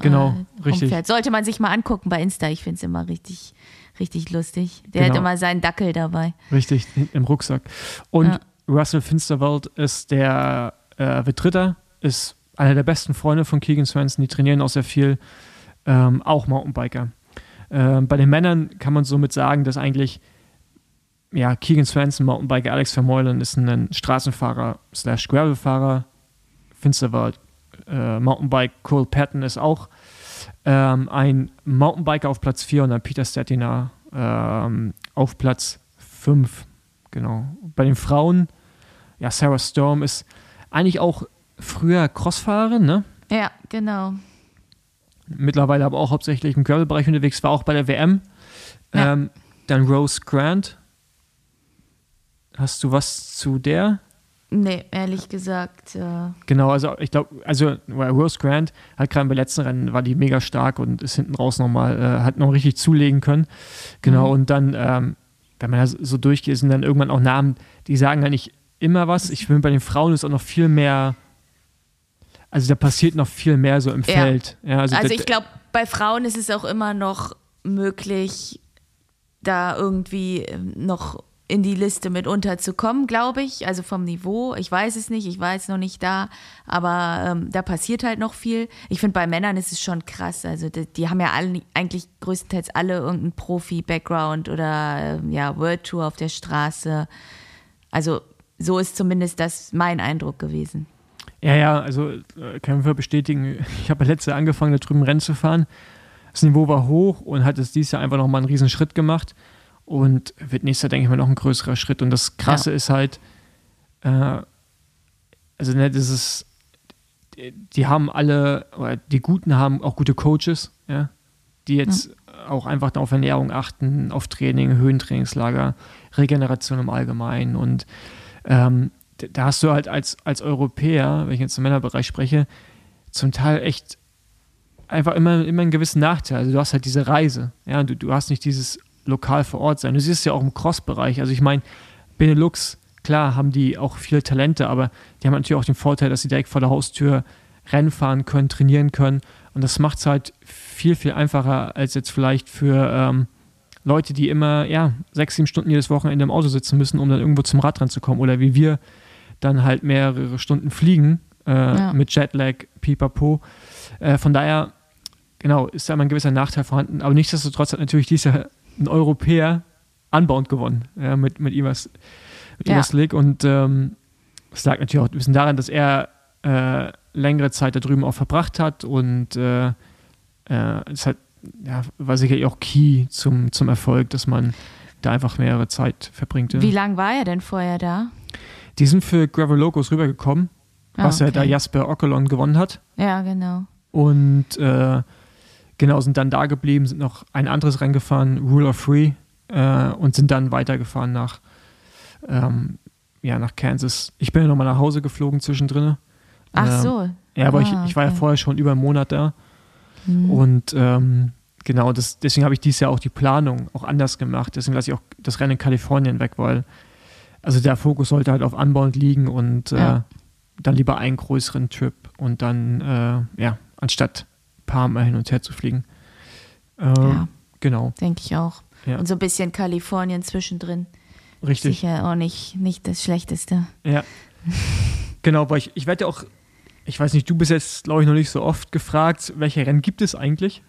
genau, äh, richtig. Sollte man sich mal angucken bei Insta. Ich finde es immer richtig, richtig lustig. Der genau. hat immer seinen Dackel dabei. Richtig, im Rucksack. Und ja. Russell Finsterwald ist der äh, wird Dritter, ist einer der besten Freunde von Keegan Swenson. Die trainieren auch sehr viel, ähm, auch Mountainbiker. Ähm, bei den Männern kann man somit sagen, dass eigentlich ja, Keegan Swenson, Mountainbiker, Alex Vermeulen ist ein Straßenfahrer slash Gravelfahrer. Finsterwald äh, Mountainbike Cole Patton ist auch ähm, ein Mountainbiker auf Platz 4 und dann Peter Stettiner ähm, auf Platz 5. Genau. Bei den Frauen, ja, Sarah Storm ist eigentlich auch früher Crossfahrerin, ne? Ja, genau. Mittlerweile aber auch hauptsächlich im Gravel-Bereich unterwegs, war auch bei der WM. Ja. Ähm, dann Rose Grant. Hast du was zu der? Nee, ehrlich gesagt. Äh genau, also ich glaube, also Rose Grant hat gerade beim letzten Rennen war die mega stark und ist hinten raus nochmal, äh, hat noch richtig zulegen können. Genau, mhm. und dann, ähm, wenn man da so durchgeht, sind dann irgendwann auch Namen, die sagen eigentlich immer was. Ich finde, bei den Frauen ist auch noch viel mehr, also da passiert noch viel mehr so im Ja. Feld. Ja, also Also ich glaube, bei Frauen ist es auch immer noch möglich, da irgendwie ähm, noch in die Liste mit unterzukommen, glaube ich. Also vom Niveau. Ich weiß es nicht, ich war jetzt noch nicht da, aber ähm, da passiert halt noch viel. Ich finde, bei Männern ist es schon krass. Also die, die haben ja alle, eigentlich größtenteils alle irgendeinen Profi-Background oder ähm, ja, World Tour auf der Straße. Also so ist zumindest das mein Eindruck gewesen. Ja, ja, also äh, kann ich bestätigen. Ich habe letztes Jahr angefangen, da drüben Rennen zu fahren. Das Niveau war hoch und hat es dieses Jahr einfach nochmal einen riesen Schritt gemacht. Und wird nächstes Jahr, denke ich mal, noch ein größerer Schritt. Und das Krasse ist halt, äh, also ne, das ist, die, die haben alle, oder die Guten haben auch gute Coaches, ja, die jetzt auch einfach auf Ernährung achten, auf Training, Höhentrainingslager, Regeneration im Allgemeinen. Und ähm, da hast du halt als, als Europäer, wenn ich jetzt im Männerbereich spreche, zum Teil echt einfach immer, immer einen gewissen Nachteil. Also du hast halt diese Reise, ja, du, du hast nicht dieses lokal vor Ort sein. Du siehst es ja auch im Cross-Bereich. Also ich meine, Benelux, klar, haben die auch viele Talente, aber die haben natürlich auch den Vorteil, dass sie direkt vor der Haustür Rennen fahren können, trainieren können. Und das macht es halt viel, viel einfacher als jetzt vielleicht für ähm, Leute, die immer, ja, sechs, sieben Stunden jedes Wochenende im Auto sitzen müssen, um dann irgendwo zum Radrennen zu kommen. Oder wie wir dann halt mehrere Stunden fliegen äh, Ja. mit Jetlag, pipapo. Äh, von daher, genau, ist da immer ein gewisser Nachteil vorhanden. Aber nichtsdestotrotz hat natürlich dieser ein Europäer Unbound gewonnen ja, mit, mit Ivas, mit Ja. Ivas Lig. Und ähm, es lag natürlich auch ein bisschen daran, dass er äh, längere Zeit da drüben auch verbracht hat und äh, äh, es hat, ja, war sicherlich auch key zum, zum Erfolg, dass man da einfach mehrere Zeit verbringt. Ja. Wie lang war er denn vorher da? Die sind für Gravel Locos rübergekommen, Ah, was ja da okay. Jasper Ockelon gewonnen hat. Ja, genau. Und äh, genau, sind dann da geblieben, sind noch ein anderes Rennen gefahren, Rule of Free, äh, und sind dann weitergefahren nach, ähm, ja, nach Kansas. Ich bin ja nochmal nach Hause geflogen zwischendrin. Ach Ähm, so. Ja, aber Ah, ich, ich war ja okay. vorher schon über einen Monat da. Hm. Und ähm, genau, das, deswegen habe ich dieses Jahr auch die Planung auch anders gemacht. Deswegen lasse ich auch das Rennen in Kalifornien weg, weil also der Fokus sollte halt auf Unbound liegen und äh, Ja. dann lieber einen größeren Trip und dann, äh, ja, anstatt ein paar Mal hin und her zu fliegen. Ähm, Ja. Genau, Denke ich auch. Ja. Und so ein bisschen Kalifornien zwischendrin. richtig. Sicher auch nicht, nicht das Schlechteste. Ja. <laughs> genau, weil ich, ich werde ja auch, ich weiß nicht, du bist jetzt, glaube ich, noch nicht so oft gefragt, welche Rennen gibt es eigentlich?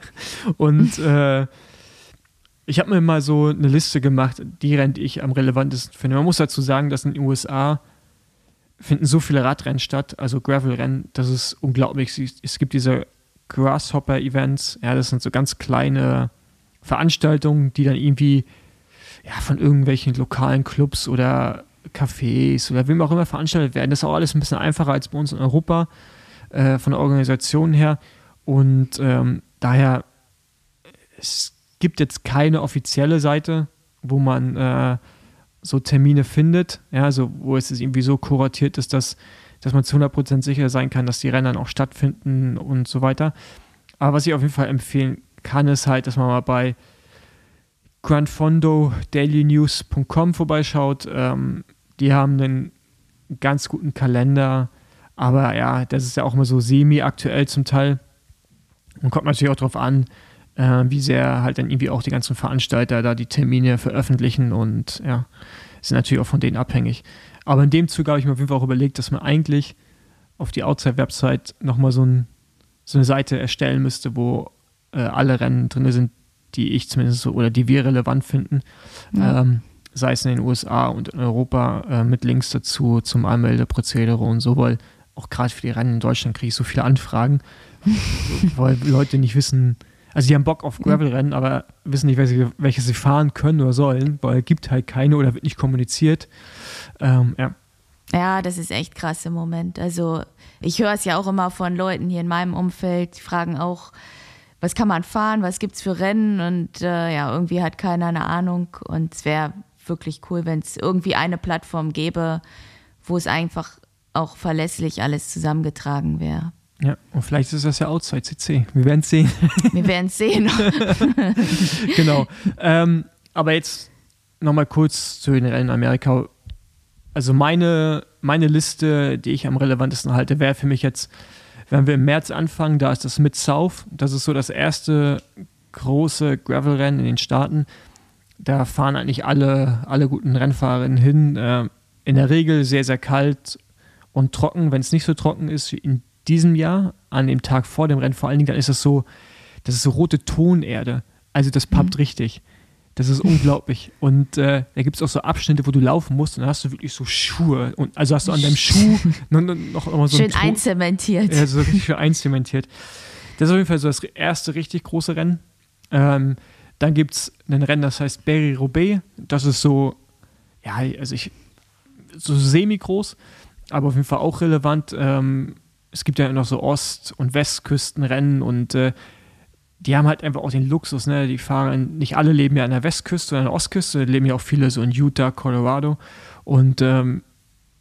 <laughs> Und <laughs> äh, ich habe mir mal so eine Liste gemacht, die Rennen, die ich am relevantesten finde. Man muss dazu sagen, dass in den USA finden so viele Radrennen statt, also Gravel-Rennen, das ist unglaublich. Es gibt diese Grasshopper-Events, ja, das sind so ganz kleine Veranstaltungen, die dann irgendwie ja, von irgendwelchen lokalen Clubs oder Cafés oder wem auch immer veranstaltet werden. Das ist auch alles ein bisschen einfacher als bei uns in Europa äh, von der Organisation her. Und ähm, daher, es gibt jetzt keine offizielle Seite, wo man äh, so Termine findet, ja, also wo es irgendwie so kuratiert ist, dass, dass man zu 100% sicher sein kann, dass die Rennen auch stattfinden und so weiter. Aber was ich auf jeden Fall empfehlen kann, ist halt, dass man mal bei grandfondodailynews.com vorbeischaut. Ähm, die haben einen ganz guten Kalender, aber ja, das ist ja auch immer so semi-aktuell zum Teil. Und kommt natürlich auch darauf an, äh, wie sehr halt dann irgendwie auch die ganzen Veranstalter da die Termine veröffentlichen und ja, sind natürlich auch von denen abhängig. Aber in dem Zuge habe ich mir auf jeden Fall auch überlegt, dass man eigentlich auf die Outside-Website nochmal so, ein, so eine Seite erstellen müsste, wo äh, alle Rennen drin sind, die ich zumindest so oder die wir relevant finden. Ja. Ähm, sei es in den USA und in Europa äh, mit Links dazu zum Anmeldeprozedere und so, weil auch gerade für die Rennen in Deutschland kriege ich so viele Anfragen, <laughs> weil Leute nicht wissen, also die haben Bock auf Gravel-Rennen, aber wissen nicht, welche, welche sie fahren können oder sollen, weil es gibt halt keine oder wird nicht kommuniziert. Ähm, ja. Ja, das ist echt krass im Moment. Also ich höre es ja auch immer von Leuten hier in meinem Umfeld, die fragen auch, was kann man fahren, was gibt's für Rennen und äh, ja, irgendwie hat keiner eine Ahnung und es wäre wirklich cool, wenn es irgendwie eine Plattform gäbe, wo es einfach auch verlässlich alles zusammengetragen wäre. Ja, und vielleicht ist das ja Outside CC. Wir werden es sehen. <laughs> Wir werden es sehen. <laughs> genau. ähm, aber jetzt nochmal kurz zu den Rennen in Amerika. also meine, meine Liste, die ich am relevantesten halte, wäre für mich jetzt, wenn wir im März anfangen, da ist das Mid-South. Das ist so das erste große Gravel-Rennen in den Staaten. Da fahren eigentlich alle, alle guten Rennfahrerinnen hin. Äh, in der Regel sehr, sehr kalt und trocken. Wenn es nicht so trocken ist wie in diesem Jahr, an dem Tag vor dem Rennen vor allen Dingen, dann ist das so, das ist so rote Tonerde. Also das pappt mhm. richtig. Das ist unglaublich. Und äh, da gibt es auch so Abschnitte, wo du laufen musst und dann hast du wirklich so Schuhe. Und, also hast du an deinem Schuh <laughs> noch, noch immer so Schön einzementiert. Ja, so richtig schön einzementiert. Das ist auf jeden Fall so das erste richtig große Rennen. Ähm, dann gibt es ein Rennen, das heißt Berry Roubaix. Das ist so, ja, also ich, so semi-groß, aber auf jeden Fall auch relevant. Ähm, es gibt ja noch so Ost- und Westküstenrennen und äh, die haben halt einfach auch den Luxus, ne? Die fahren, nicht alle leben ja an der Westküste oder an der Ostküste, leben ja auch viele so in Utah, Colorado. Und ähm,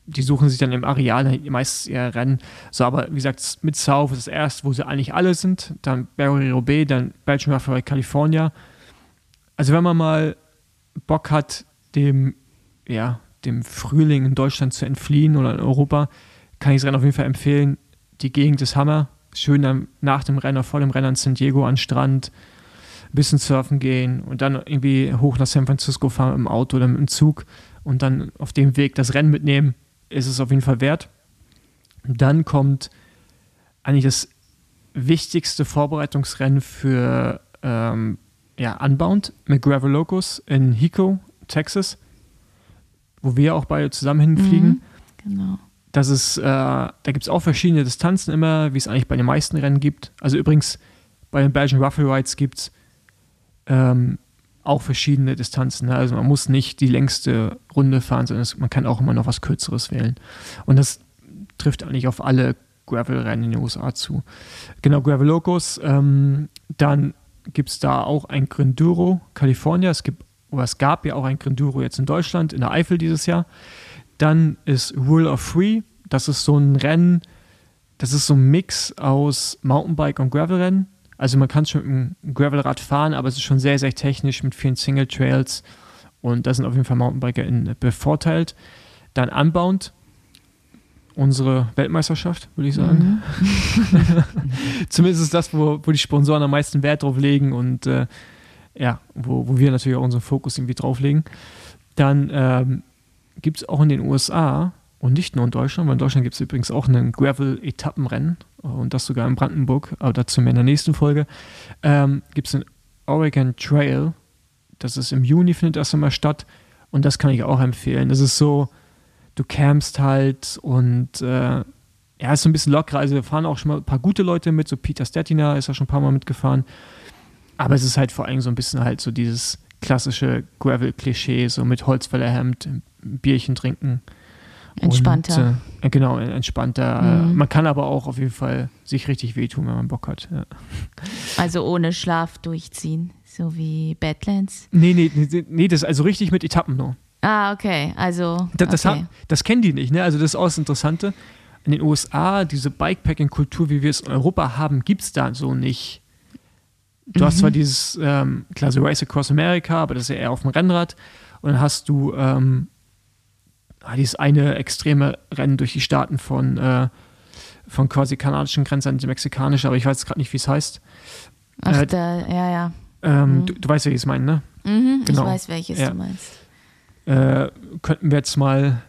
die suchen sich dann im Areal meistens ihr Rennen. So, aber wie gesagt, mit South ist das erste, wo sie eigentlich alle sind. Dann Barry Roubaix, dann Belgium Raphael California. Also wenn man mal Bock hat, dem, ja, dem Frühling in Deutschland zu entfliehen oder in Europa, kann ich es Rennen auf jeden Fall empfehlen. Die Gegend ist Hammer schön dann nach dem Rennen, vor dem Rennen an San Diego an Strand, ein bisschen surfen gehen und dann irgendwie hoch nach San Francisco fahren dem Auto oder mit dem Zug und dann auf dem Weg das Rennen mitnehmen, ist es auf jeden Fall wert. Dann kommt eigentlich das wichtigste Vorbereitungsrennen für ähm, ja, Unbound mit Gravel Locus in Hico, Texas, wo wir auch beide zusammen hinfliegen. Mhm, genau dass es, äh, da gibt es auch verschiedene Distanzen immer, wie es eigentlich bei den meisten Rennen gibt. Also übrigens, bei den Belgian Ruffle Rides gibt es ähm, auch verschiedene Distanzen. Ne? Also man muss nicht die längste Runde fahren, sondern es, man kann auch immer noch was Kürzeres wählen. Und das trifft eigentlich auf alle Gravel-Rennen in den USA zu. Genau, Gravel Locos. Ähm, dann gibt es da auch ein Grinduro, Kalifornien. Es gibt, oder es gab ja auch ein Grinduro jetzt in Deutschland, in der Eifel dieses Jahr. Dann ist Rule of Three. Das ist so ein Rennen, das ist so ein Mix aus Mountainbike und Gravelrennen. Also man kann schon mit einem Gravelrad fahren, aber es ist schon sehr, sehr technisch mit vielen Single Trails. Und da sind auf jeden Fall Mountainbiker in, bevorteilt. Dann Unbound, unsere Weltmeisterschaft, würde ich sagen. Mhm. <laughs> Zumindest ist das, wo, wo die Sponsoren am meisten Wert drauf legen und äh, ja, wo, wo wir natürlich auch unseren Fokus irgendwie drauf legen. Dann ähm, gibt es auch in den USA und nicht nur in Deutschland, weil in Deutschland gibt es übrigens auch ein Gravel-Etappenrennen und das sogar in Brandenburg, aber dazu mehr in der nächsten Folge. Ähm, gibt es den Oregon Trail, das ist im Juni, findet das immer statt und das kann ich auch empfehlen. Das ist so, du campst halt und äh, ja, ist so ein bisschen lockerer. Also wir fahren auch schon mal ein paar gute Leute mit, so Peter Stettina ist ja schon ein paar Mal mitgefahren. Aber es ist halt vor allem so ein bisschen halt so dieses klassische Gravel-Klischee, so mit Holzfällerhemd, Bierchen trinken. Entspannter. Und, äh, genau, entspannter. Mhm. Man kann aber auch auf jeden Fall sich richtig wehtun, wenn man Bock hat. Ja. Also ohne Schlaf durchziehen, so wie Badlands? Nee, nee, nee, nee, das ist also richtig mit Etappen nur. Ah, okay. Also. Das, das, okay. Hat, das kennen die nicht, ne? Also, das ist auch das Interessante. In den USA, diese Bikepacking-Kultur, wie wir es in Europa haben, gibt es da so nicht. Du mhm. hast zwar dieses, ähm, klar, so Race Across America, aber das ist ja eher auf dem Rennrad. Und dann hast du ähm, ah, dieses eine extreme Rennen durch die Staaten von, äh, von quasi kanadischen Grenze an die mexikanische, aber ich weiß gerade nicht, wie es heißt. Ach, äh, da, ja, ja. Ähm, mhm. du, du, weißt, welches ich meine, ne? Mhm, genau. Ich weiß, welches ja. du meinst. Äh, könnten wir jetzt mal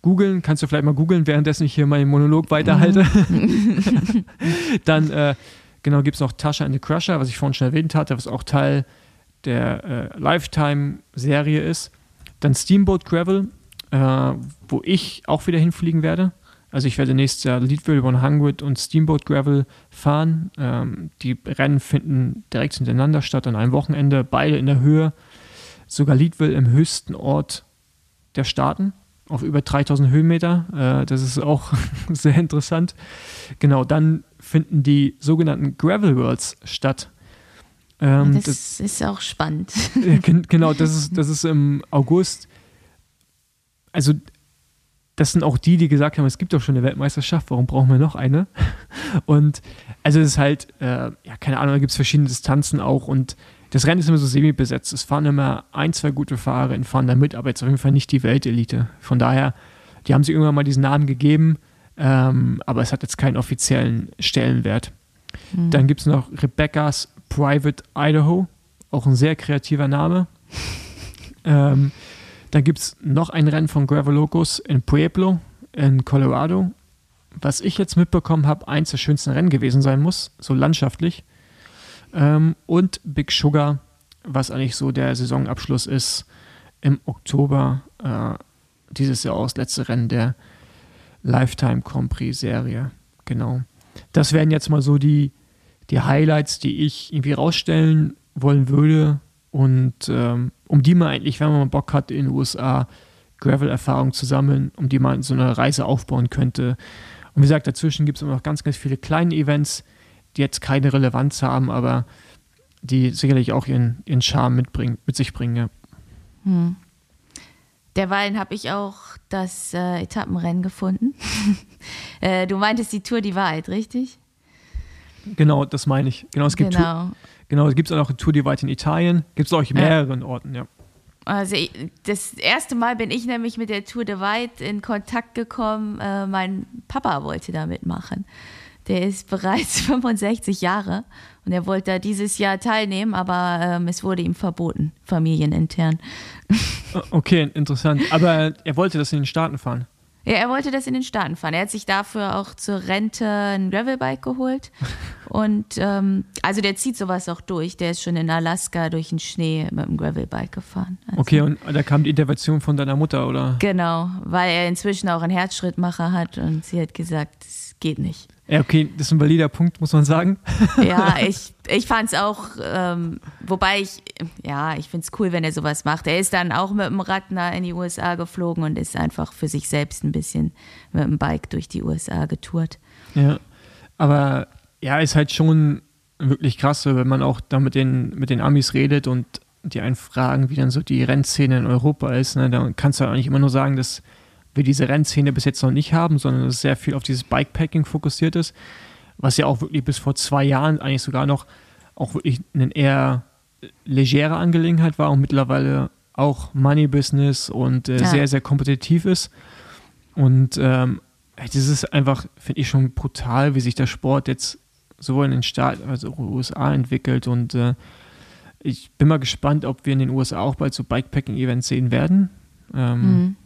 googeln. Kannst du vielleicht mal googeln, währenddessen ich hier meinen Monolog weiterhalte? Mhm. <laughs> Dann, äh, genau, gibt es noch Tasha and the Crusher, was ich vorhin schon erwähnt hatte, was auch Teil der äh, Lifetime-Serie ist. Dann Steamboat Gravel, äh, wo ich auch wieder hinfliegen werde. Also ich werde nächstes Jahr Leadville 100 und Steamboat Gravel fahren. Ähm, die Rennen finden direkt hintereinander statt an einem Wochenende, beide in der Höhe. Sogar Leadville im höchsten Ort der Staaten, auf über 3000 Höhenmeter. Äh, das ist auch <laughs> sehr interessant. Genau, dann finden die sogenannten Gravel Worlds statt. Ähm, das, das, ist auch spannend. <laughs> genau, das ist, das ist im August. Also, das sind auch die, die gesagt haben, es gibt doch schon eine Weltmeisterschaft, warum brauchen wir noch eine? <laughs> Und also es ist halt, äh, ja, keine Ahnung, da gibt es verschiedene Distanzen auch und das Rennen ist immer so semi-besetzt. Es fahren immer ein, zwei gute Fahrer, fahren da mit, aber jetzt auf jeden Fall nicht die Weltelite. Von daher Die haben sich irgendwann mal diesen Namen gegeben, ähm, aber es hat jetzt keinen offiziellen Stellenwert. Mhm. Dann gibt es noch Rebecca's Private Idaho, auch ein sehr kreativer Name. <laughs> ähm, dann gibt es noch ein Rennen von Gravel Locos in Pueblo in Colorado, was ich jetzt mitbekommen habe, eins der schönsten Rennen gewesen sein muss, so landschaftlich. Ähm, und Big Sugar, was eigentlich so der Saisonabschluss ist, im Oktober äh, dieses Jahr aus, letzte Rennen der Lifetime Grand Prix Serie. Genau. Das wären jetzt mal so die, die Highlights, die ich irgendwie rausstellen wollen würde und ähm, um die man eigentlich, wenn man Bock hat, in den USA Gravel-Erfahrung zu sammeln, um die man so eine Reise aufbauen könnte. Und wie gesagt, dazwischen gibt es immer noch ganz, ganz viele kleine Events, die jetzt keine Relevanz haben, aber die sicherlich auch ihren, ihren Charme mitbringen, mit sich bringen. Ja. Hm. Derweilen habe ich auch das äh, Etappenrennen gefunden. <laughs> äh, du meintest die Tour die Wahrheit, richtig? Genau, das meine ich. Genau, es gibt genau. genau, es gibt auch eine Tour die Wahrheit in Italien. Gibt es auch in mehreren ja. Orten, ja. Also das erste Mal bin ich nämlich mit der Tour de White in Kontakt gekommen. Äh, mein Papa wollte da mitmachen. Der ist <laughs> bereits 65 Jahre und er wollte da dieses Jahr teilnehmen, aber ähm, es wurde ihm verboten, familienintern. Okay, interessant. Aber er wollte das in den Staaten fahren. Ja, er wollte das in den Staaten fahren. Er hat sich dafür auch zur Rente ein Gravelbike geholt. <laughs> Und ähm, also der zieht sowas auch durch. Der ist schon in Alaska durch den Schnee mit dem Gravelbike gefahren. Also okay, und da kam die Intervention von deiner Mutter, oder? Genau, weil er inzwischen auch einen Herzschrittmacher hat und sie hat gesagt, es geht nicht. Ja, okay, das ist ein valider Punkt, muss man sagen. Ja, <laughs> ich, ich fand es auch, ähm, wobei ich, ja, ich finde es cool, wenn er sowas macht. Er ist dann auch mit dem Rad in die USA geflogen und ist einfach für sich selbst ein bisschen mit dem Bike durch die USA getourt. Ja, aber ja, ist halt schon wirklich krass, wenn man auch da mit den, mit den Amis redet und die einen fragen, wie dann so die Rennszene in Europa ist. Ne? Da kannst du halt nicht immer nur sagen, dass wir diese Rennszene bis jetzt noch nicht haben, sondern dass es sehr viel auf dieses Bikepacking fokussiert ist, was ja auch wirklich bis vor zwei Jahren eigentlich sogar noch auch wirklich eine eher legere Angelegenheit war und mittlerweile auch Money Business und äh, ja. sehr, sehr kompetitiv ist. Und ähm, das ist einfach, finde ich, schon brutal, wie sich der Sport jetzt sowohl in den Staaten als auch in den USA entwickelt. Und äh, ich bin mal gespannt, ob wir in den USA auch bald so Bikepacking-Events sehen werden. Ähm, mhm.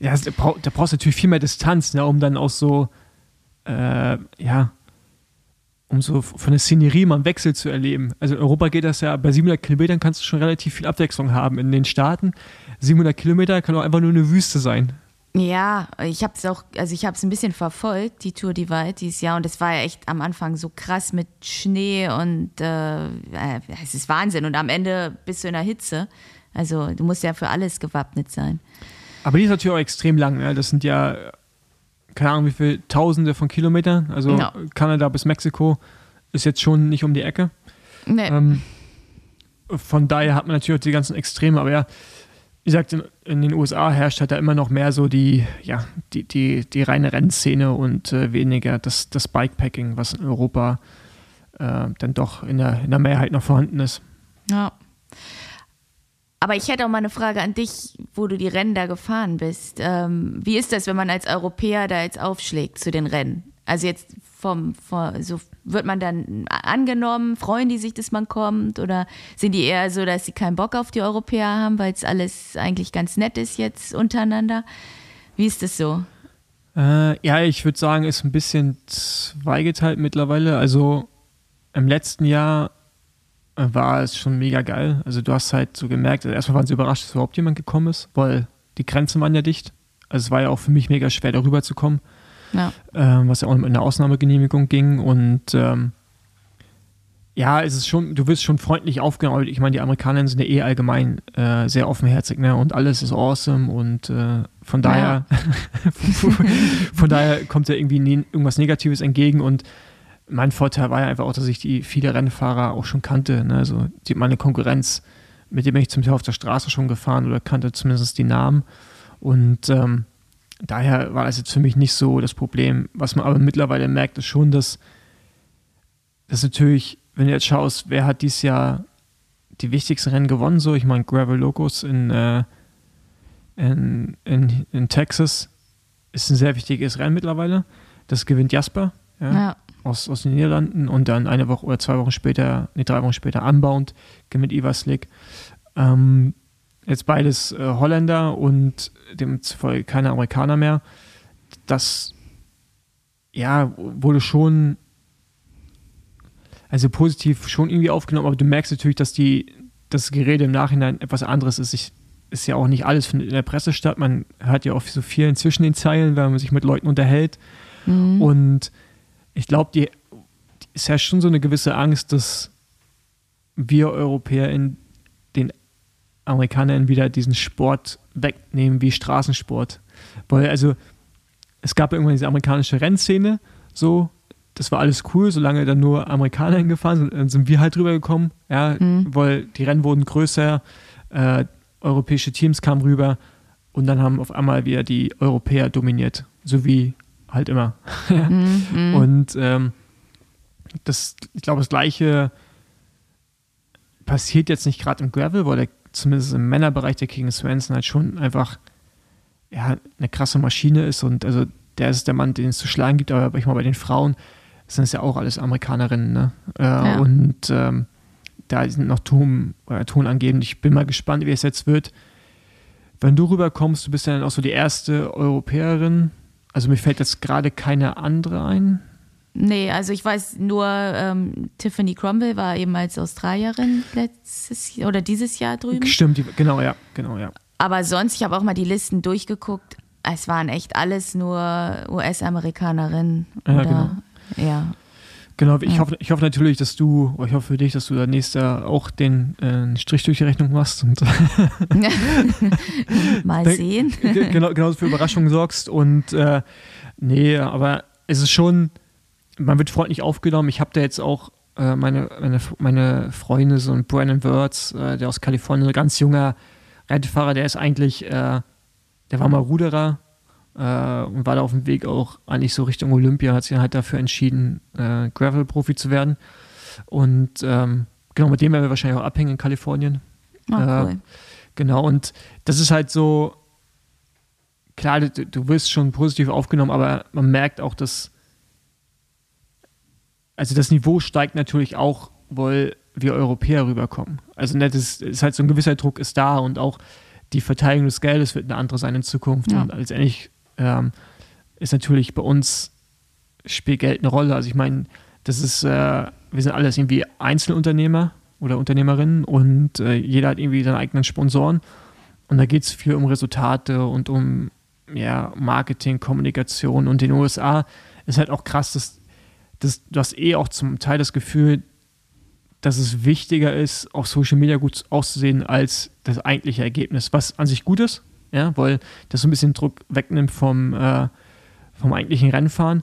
Ja, da, brauch, da brauchst du natürlich viel mehr Distanz, ne, um dann auch so, äh, ja, um so von der Szenerie mal einen Wechsel zu erleben. Also in Europa geht das ja, bei 700 Kilometern kannst du schon relativ viel Abwechslung haben. In den Staaten, 700 Kilometer kann auch einfach nur eine Wüste sein. Ja, ich habe es auch, also ich habe es ein bisschen verfolgt, die Tour Divide dieses Jahr und es war ja echt am Anfang so krass mit Schnee und äh, es ist Wahnsinn und am Ende bist du in der Hitze. Also du musst ja für alles gewappnet sein. Aber die ist natürlich auch extrem lang. Ne? Das sind ja, keine Ahnung, wie viele Tausende von Kilometern. Also no. Kanada bis Mexiko ist jetzt schon nicht um die Ecke. Nee. Ähm, von daher hat man natürlich auch die ganzen Extreme. Aber ja, wie gesagt, in, in, den USA herrscht halt da immer noch mehr so die, ja, die, die, die reine Rennszene und äh, weniger das, das Bikepacking, was in Europa äh, dann doch in der, in der Mehrheit noch vorhanden ist. Ja. Aber ich hätte auch mal eine Frage an dich, wo du die Rennen da gefahren bist. Ähm, wie ist das, wenn man als Europäer da jetzt aufschlägt zu den Rennen? Also jetzt vom, vom, so wird man dann angenommen, freuen die sich, dass man kommt oder sind die eher so, dass sie keinen Bock auf die Europäer haben, weil es alles eigentlich ganz nett ist jetzt untereinander? Wie ist das so? Äh, ja, ich würde sagen, ist ein bisschen zweigeteilt mittlerweile. Also im letzten Jahr war es schon mega geil. Also du hast halt so gemerkt, also erstmal waren sie überrascht, dass überhaupt jemand gekommen ist, weil die Grenzen waren ja dicht. Also es war ja auch für mich mega schwer, darüber zu kommen. Ja. Ähm, was ja auch mit einer Ausnahmegenehmigung ging. Und ähm, ja, es ist schon, du wirst schon freundlich aufgenommen. Ich meine, die Amerikaner sind ja eh allgemein äh, sehr offenherzig, ne? Und alles ist awesome und äh, von daher, ja. <laughs> von, von, daher kommt ja irgendwie nie, irgendwas Negatives entgegen und mein Vorteil war ja einfach auch, dass ich die viele Rennfahrer auch schon kannte. Ne? Also die, meine Konkurrenz, mit dem bin ich zum Teil auf der Straße schon gefahren oder kannte zumindest die Namen. Und ähm, daher war das jetzt für mich nicht so das Problem. Was man aber mittlerweile merkt, ist schon, dass das natürlich, wenn du jetzt schaust, wer hat dieses Jahr die wichtigsten Rennen gewonnen, so, ich meine Gravel Locos in, äh, in, in, in Texas, ist ein sehr wichtiges Rennen mittlerweile. Das gewinnt Jasper ja, Ja. Aus, aus den Niederlanden und dann eine Woche oder zwei Wochen später, nee, drei Wochen später Unbound gewinnt Ivaslik. Ähm, jetzt beides äh, Holländer und demzufolge keine Amerikaner mehr. Das ja, wurde schon also positiv schon irgendwie aufgenommen, aber du merkst natürlich, dass die das Gerede im Nachhinein etwas anderes ist. Ich, ist ja auch nicht alles findet in der Presse statt. Man hört ja auch so viel zwischen den Zeilen, wenn man sich mit Leuten unterhält. Mhm. Und ich glaube, die ist ja schon so eine gewisse Angst, dass wir Europäer in den Amerikanern wieder diesen Sport wegnehmen wie Straßensport. Weil also es gab irgendwann diese amerikanische Rennszene, so, das war alles cool, solange dann nur Amerikaner hingefahren sind, dann sind wir halt drüber gekommen, ja, weil die Rennen wurden größer, äh, europäische Teams kamen rüber und dann haben auf einmal wieder die Europäer dominiert, so wie halt immer. <laughs> Und ähm, das, ich glaube, das Gleiche passiert jetzt nicht gerade im Gravel, weil der zumindest im Männerbereich der King Swenson halt schon einfach ja, eine krasse Maschine ist und also der ist der Mann, den es zu schlagen gibt, aber ich mal bei den Frauen sind es ja auch alles Amerikanerinnen, ne? Äh, Ja. Und ähm, da sind noch Ton, äh, tonangebend. Ich bin mal gespannt, wie es jetzt wird. Wenn du rüberkommst, du bist ja dann auch so die erste Europäerin. Also mir fällt jetzt gerade keine andere ein. Nee, also ich weiß nur, ähm, Tiffany Cromwell war eben als Australierin letztes oder dieses Jahr drüben. Stimmt, die, genau, ja, genau, ja. Aber sonst, ich habe auch mal die Listen durchgeguckt. Es waren echt alles nur US-Amerikanerinnen. Ja, oder, genau. Ja. Genau, ich, hoffe, ich hoffe natürlich, dass du, ich hoffe für dich, dass du da nächstes Jahr auch den äh, Strich durch die Rechnung machst und <laughs> <laughs> mal sehen. <laughs> ge- genau, genauso für Überraschungen sorgst. Und äh, nee, aber es ist schon, man wird freundlich aufgenommen. Ich habe da jetzt auch äh, meine, meine, meine Freunde, so ein Brandon Wirtz, äh, der aus Kalifornien, ein ganz junger Rennfahrer, der ist eigentlich, äh, der war mal Ruderer äh, und war da auf dem Weg auch eigentlich so Richtung Olympia, hat sich dann halt dafür entschieden, äh, Gravel-Profi zu werden. Und ähm, genau, mit dem werden wir wahrscheinlich auch abhängen in Kalifornien. Oh, Äh, cool. Genau, und das ist halt so, klar, du, du wirst schon positiv aufgenommen, aber man merkt auch, dass, also das Niveau steigt natürlich auch, weil wir Europäer rüberkommen. Also ne, das ist halt so ein gewisser Druck ist da und auch die Verteilung des Geldes wird eine andere sein in Zukunft. Ja. Und letztendlich ähm, ist natürlich bei uns spielt Geld eine Rolle. Also ich meine, das ist, äh, wir sind alles irgendwie Einzelunternehmer oder Unternehmerinnen und äh, jeder hat irgendwie seine eigenen Sponsoren. Und da geht es viel um Resultate und um ja, Marketing, Kommunikation. Und in den USA ist halt auch krass, dass, dass du hast eh auch zum Teil das Gefühl, dass es wichtiger ist, auf Social Media gut auszusehen, als das eigentliche Ergebnis, was an sich gut ist, ja, weil das so ein bisschen Druck wegnimmt vom, äh, vom eigentlichen Rennfahren.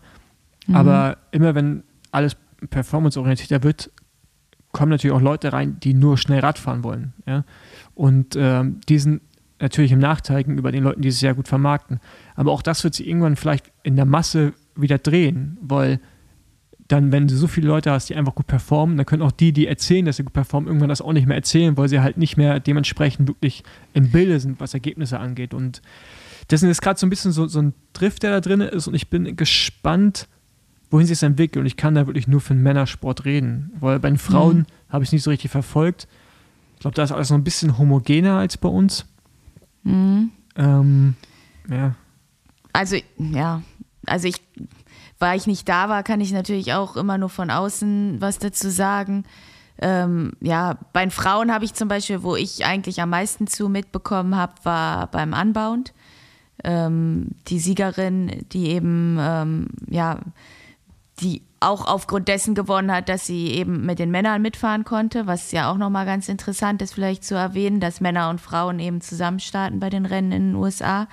Aber immer wenn alles performanceorientierter wird, kommen natürlich auch Leute rein, die nur schnell Rad fahren wollen. Ja? Und ähm, die sind natürlich im Nachteil gegenüber den Leuten, die es sehr gut vermarkten. Aber auch das wird sich irgendwann vielleicht in der Masse wieder drehen, weil dann, wenn du so viele Leute hast, die einfach gut performen, dann können auch die, die erzählen, dass sie gut performen, irgendwann das auch nicht mehr erzählen, weil sie halt nicht mehr dementsprechend wirklich im Bilde sind, was Ergebnisse angeht. Und das ist gerade so ein bisschen so, so ein Drift, der da drin ist und ich bin gespannt, wohin sich es entwickelt. Und ich kann da wirklich nur für den Männersport reden, weil bei den Frauen Mhm. habe ich es nicht so richtig verfolgt. Ich glaube, da ist alles noch ein bisschen homogener als bei uns. Mhm. Ähm, ja. Also, ja, also ich, weil ich nicht da war, kann ich natürlich auch immer nur von außen was dazu sagen. Ähm, ja, bei den Frauen habe ich zum Beispiel, wo ich eigentlich am meisten zu mitbekommen habe, war beim Unbound. Ähm, die Siegerin, die eben, ähm, ja, die auch aufgrund dessen gewonnen hat, dass sie eben mit den Männern mitfahren konnte, was ja auch nochmal ganz interessant ist, vielleicht zu erwähnen, dass Männer und Frauen eben zusammen starten bei den Rennen in den USA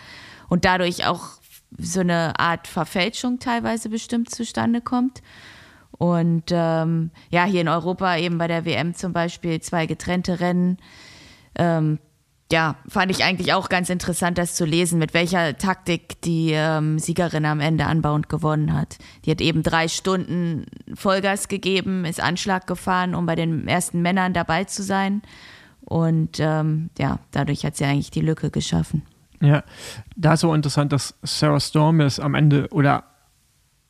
und dadurch auch so eine Art Verfälschung teilweise bestimmt zustande kommt. Und ähm, ja, hier in Europa eben bei der WM zum Beispiel zwei getrennte Rennen. Ähm, ja, fand ich eigentlich auch ganz interessant, das zu lesen, mit welcher Taktik die ähm, Siegerin am Ende anbauend gewonnen hat. Die hat eben drei Stunden Vollgas gegeben, ist Anschlag gefahren, um bei den ersten Männern dabei zu sein. Und ähm, ja, dadurch hat sie eigentlich die Lücke geschaffen. Ja, da ist auch interessant, dass Sarah Storm ist am Ende oder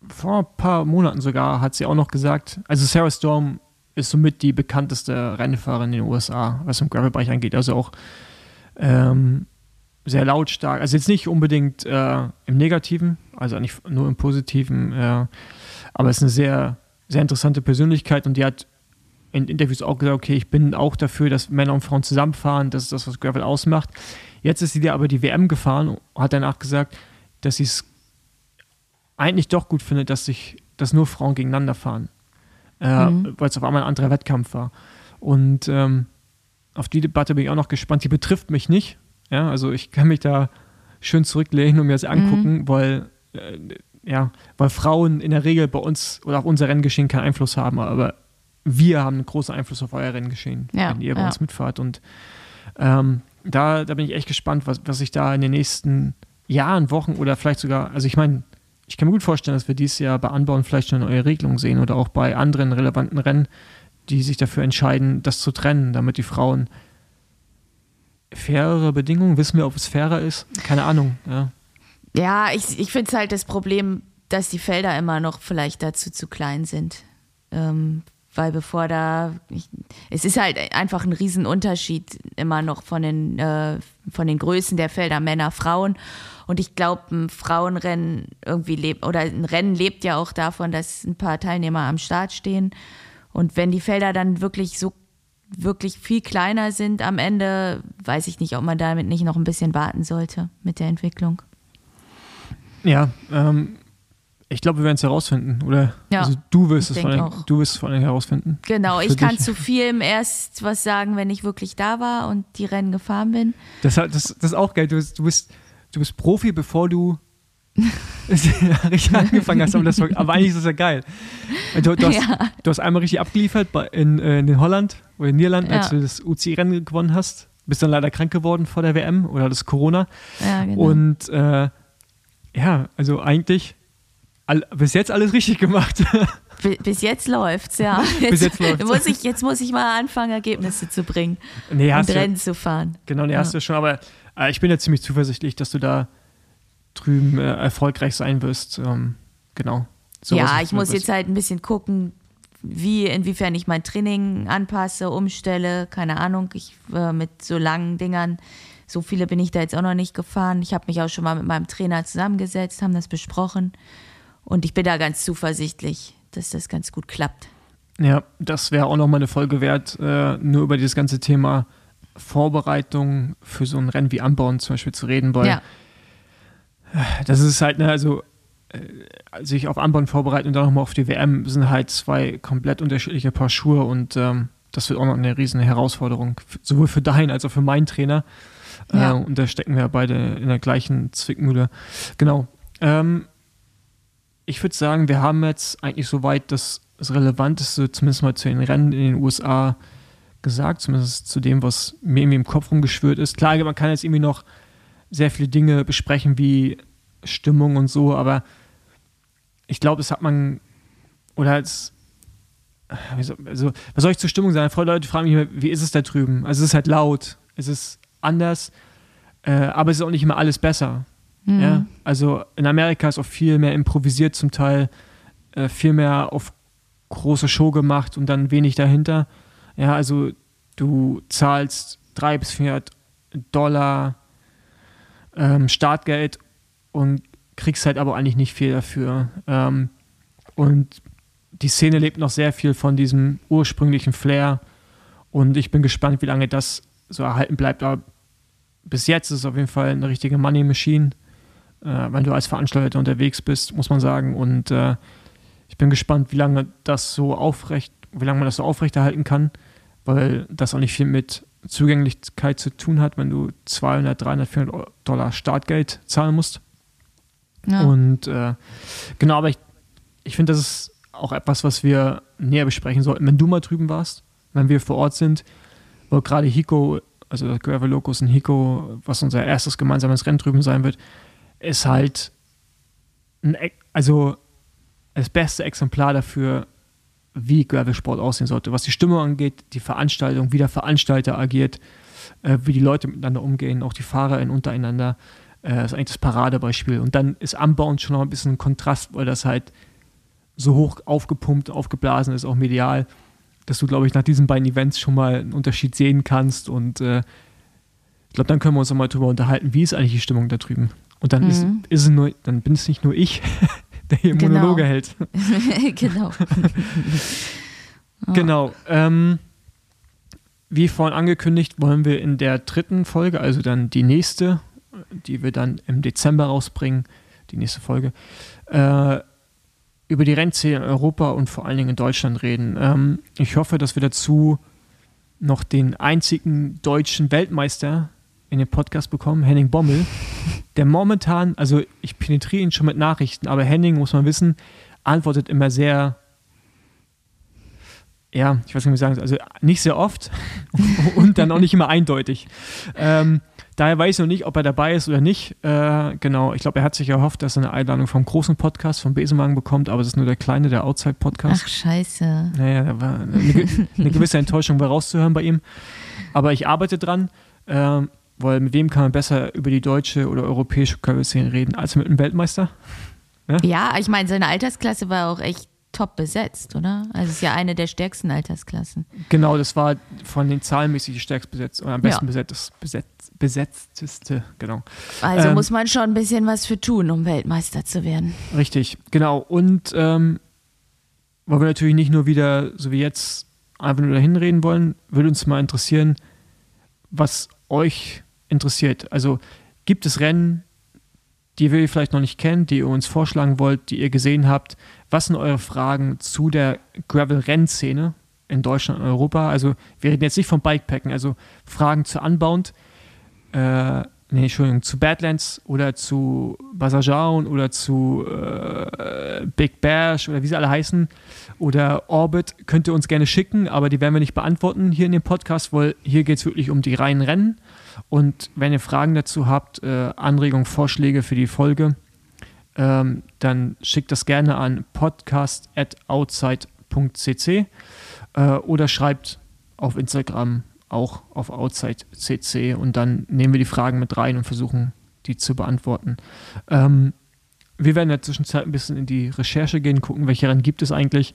vor ein paar Monaten sogar hat sie auch noch gesagt, also Sarah Storm ist somit die bekannteste Rennfahrerin in den USA, was im Gravelbereich angeht. Also auch ähm, sehr lautstark. Also jetzt nicht unbedingt äh, im Negativen, also nicht nur im Positiven, äh, aber es ist eine sehr, sehr interessante Persönlichkeit und die hat in Interviews auch gesagt, okay, ich bin auch dafür, dass Männer und Frauen zusammenfahren, das ist das, was Gravel ausmacht. Jetzt ist sie dir aber die WM gefahren und hat danach gesagt, dass sie es eigentlich doch gut findet, dass sich, dass nur Frauen gegeneinander fahren äh, mhm. weil es auf einmal ein anderer Wettkampf war. Und ähm, auf die Debatte bin ich auch noch gespannt. Die betrifft mich nicht. Ja, also ich kann mich da schön zurücklehnen und mir das angucken, mhm. weil äh, ja, weil Frauen in der Regel bei uns oder auf unser Renngeschehen keinen Einfluss haben, aber wir haben einen großen Einfluss auf euer Renngeschehen, ja, wenn ihr bei ja. uns mitfahrt. Und ähm, da, da bin ich echt gespannt, was, was sich da in den nächsten Jahren, Wochen oder vielleicht sogar, also ich meine, ich kann mir gut vorstellen, dass wir dieses Jahr bei Anbauen vielleicht schon eine neue Regelung sehen oder auch bei anderen relevanten Rennen, die sich dafür entscheiden, das zu trennen, damit die Frauen fairere Bedingungen, wissen wir, ob es fairer ist? Keine Ahnung, ja. Ja, ich, ich finde es halt das Problem, dass die Felder immer noch vielleicht dazu zu klein sind. Ähm, weil bevor da, ich, es ist halt einfach ein Riesenunterschied immer noch von den, äh, von den Größen der Felder, Männer, Frauen. Und ich glaube, ein Frauenrennen irgendwie lebt, oder ein Rennen lebt ja auch davon, dass ein paar Teilnehmer am Start stehen. Und wenn die Felder dann wirklich so wirklich viel kleiner sind am Ende, weiß ich nicht, ob man damit nicht noch ein bisschen warten sollte mit der Entwicklung. Ja, ähm, ich glaube, wir werden es herausfinden, oder? Ja, also du wirst es vor allem, du wirst es vor allem herausfinden. Genau, ich kann dich. zu vielem erst was sagen, wenn ich wirklich da war und die Rennen gefahren bin. Das, das, das ist auch geil. Du bist, du bist du bist Profi, bevor du <laughs> <laughs> richtig angefangen hast, aber, das war, aber eigentlich ist das ja geil. Du, du, hast, ja. du hast, einmal richtig abgeliefert bei, in, äh, in Holland oder in Niederlanden, ja. als du das UCI-Rennen gewonnen hast. Bist dann leider krank geworden vor der WM oder das Corona. Ja, genau. Und äh, ja, also eigentlich all, bis jetzt alles richtig gemacht. <laughs> Bis jetzt läuft's, ja. <laughs> Jetzt, bis jetzt läuft's. Muss ich, jetzt muss ich mal anfangen, Ergebnisse zu bringen nee, und Rennen ja, zu fahren. Genau, nee, hast du schon, aber äh, ich bin ja ziemlich zuversichtlich, dass du da drüben äh, erfolgreich sein wirst. Ähm, genau. So ja, ich muss jetzt halt ein bisschen gucken, wie, inwiefern ich mein Training anpasse, umstelle, keine Ahnung. Ich äh, mit so langen Dingern, so viele bin ich da jetzt auch noch nicht gefahren. Ich habe mich auch schon mal mit meinem Trainer zusammengesetzt, haben das besprochen. Und ich bin da ganz zuversichtlich, dass das ganz gut klappt. Ja, das wäre auch noch mal eine Folge wert, äh, nur über dieses ganze Thema Vorbereitung für so ein Rennen wie Anbauen zum Beispiel zu reden, weil ja. das ist halt, ne, also äh, sich auf Anbauen vorbereiten und dann nochmal auf die WM sind halt zwei komplett unterschiedliche Paar Schuhe und ähm, das wird auch noch eine riesen Herausforderung, sowohl für deinen als auch für meinen Trainer. Ja. Äh, und da stecken wir beide in der gleichen Zwickmühle. Genau. Ähm, ich würde sagen, wir haben jetzt eigentlich soweit das, das Relevanteste, zumindest mal zu den Rennen in den USA, gesagt, zumindest zu dem, was mir irgendwie im Kopf rumgeschwört ist. Klar, man kann jetzt irgendwie noch sehr viele Dinge besprechen, wie Stimmung und so, aber ich glaube, es hat man, oder als, also, was soll ich zur Stimmung sagen? Leute fragen mich immer, wie ist es da drüben? Also es ist halt laut, es ist anders, äh, aber es ist auch nicht immer alles besser. Mhm. Ja? Also in Amerika ist auch viel mehr improvisiert zum Teil, äh, viel mehr auf große Show gemacht und dann wenig dahinter. Ja, also du zahlst 300 bis 400 Dollar ähm, Startgeld und kriegst halt aber eigentlich nicht viel dafür. Ähm, und die Szene lebt noch sehr viel von diesem ursprünglichen Flair und ich bin gespannt, wie lange das so erhalten bleibt. Aber bis jetzt ist es auf jeden Fall eine richtige Money Machine, wenn du als Veranstalter unterwegs bist, muss man sagen. Und äh, ich bin gespannt, wie lange das so aufrecht, wie lange man das so aufrechterhalten kann weil das auch nicht viel mit Zugänglichkeit zu tun hat, wenn du 200, 300, 400 Dollar Startgeld zahlen musst. Ja. Und äh, genau, aber ich, ich finde, das ist auch etwas, was wir näher besprechen sollten. Wenn du mal drüben warst, wenn wir vor Ort sind, wo gerade Hiko, also Gravel Locus und Hiko, was unser erstes gemeinsames Rennen drüben sein wird, ist halt ein, also das beste Exemplar dafür, wie Gravelsport aussehen sollte, was die Stimmung angeht, die Veranstaltung, wie der Veranstalter agiert. äh, wie die Leute miteinander umgehen, auch die Fahrer in untereinander. Äh, ist eigentlich das Paradebeispiel. Und dann ist Unbound schon noch ein bisschen ein Kontrast, weil das halt so hoch aufgepumpt, aufgeblasen ist, auch medial, dass du, glaube ich, nach diesen beiden Events schon mal einen Unterschied sehen kannst. Und äh, ich glaube, dann können wir uns nochmal drüber unterhalten, wie ist eigentlich die Stimmung da drüben. Und dann mhm. ist, ist es nur, dann bin es nicht nur ich, <laughs> der hier genau. Monologe hält. <laughs> genau. <laughs> Genau. Ähm, wie vorhin angekündigt, wollen wir in der dritten Folge, also dann die nächste, die wir dann im Dezember rausbringen, die nächste Folge, äh, über die Rennszene in Europa und vor allen Dingen in Deutschland reden. Ähm, ich hoffe, dass wir dazu noch den einzigen deutschen Weltmeister in den Podcast bekommen, Henning Bommel, der momentan, also ich penetriere ihn schon mit Nachrichten, aber Henning, muss man wissen, antwortet immer sehr ja, ich weiß nicht, wie ich sagen soll, also nicht sehr oft <laughs> und dann auch nicht immer eindeutig. Ähm, daher weiß ich noch nicht, ob er dabei ist oder nicht. Äh, genau, ich glaube, er hat sich erhofft, dass er eine Einladung vom großen Podcast, vom Besenwagen bekommt, aber es ist nur der kleine, der Outside-Podcast. Ach, scheiße. Naja, da war eine, eine gewisse <laughs> Enttäuschung war rauszuhören bei ihm. Aber ich arbeite dran, äh, weil mit wem kann man besser über die deutsche oder europäische Körperszene reden, als mit einem Weltmeister? Ja, ja ich meine, seine Altersklasse war auch echt top besetzt, oder? Also es ist ja eine der stärksten Altersklassen. Genau, das war von den zahlenmäßig die stärkst besetzt oder am besten ja. besetzt, besetzt, besetzteste, genau. Also ähm, muss man schon ein bisschen was für tun, um Weltmeister zu werden. Richtig, genau. Und ähm, weil wir natürlich nicht nur wieder, so wie jetzt, einfach nur dahin reden wollen, würde uns mal interessieren, was euch interessiert. Also gibt es Rennen, die wir vielleicht noch nicht kennen, die ihr uns vorschlagen wollt, die ihr gesehen habt? Was sind eure Fragen zu der Gravel-Rennszene in Deutschland und Europa? Also, wir reden jetzt nicht vom Bikepacken, also Fragen zu Unbound, äh, nee, Entschuldigung, zu Badlands oder zu Basajaun oder zu äh, Big Bash oder wie sie alle heißen oder Orbit könnt ihr uns gerne schicken, aber die werden wir nicht beantworten hier in dem Podcast, weil hier geht es wirklich um die reinen Rennen. Und wenn ihr Fragen dazu habt, äh, Anregungen, Vorschläge für die Folge, ähm, dann schickt das gerne an podcast.outside.cc äh, oder schreibt auf Instagram auch auf outside.cc und dann nehmen wir die Fragen mit rein und versuchen, die zu beantworten. Ähm, wir werden in der Zwischenzeit ein bisschen in die Recherche gehen, gucken, welche Rennen gibt es eigentlich.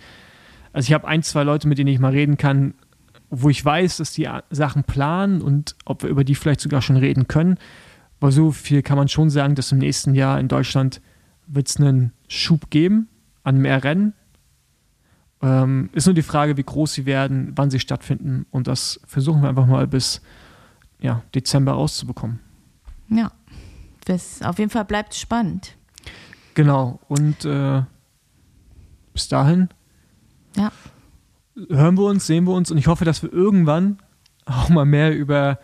Also ich habe ein, zwei Leute, mit denen ich mal reden kann, wo ich weiß, dass die Sachen planen und ob wir über die vielleicht sogar schon reden können. Aber so viel kann man schon sagen, dass im nächsten Jahr in Deutschland wird es einen Schub geben an mehr Rennen. Ähm, ist nur die Frage, wie groß sie werden, wann sie stattfinden. Und das versuchen wir einfach mal bis ja, Dezember rauszubekommen. Ja, bis, auf jeden Fall bleibt es spannend. Genau. Und äh, bis dahin ja hören wir uns, sehen wir uns und ich hoffe, dass wir irgendwann auch mal mehr über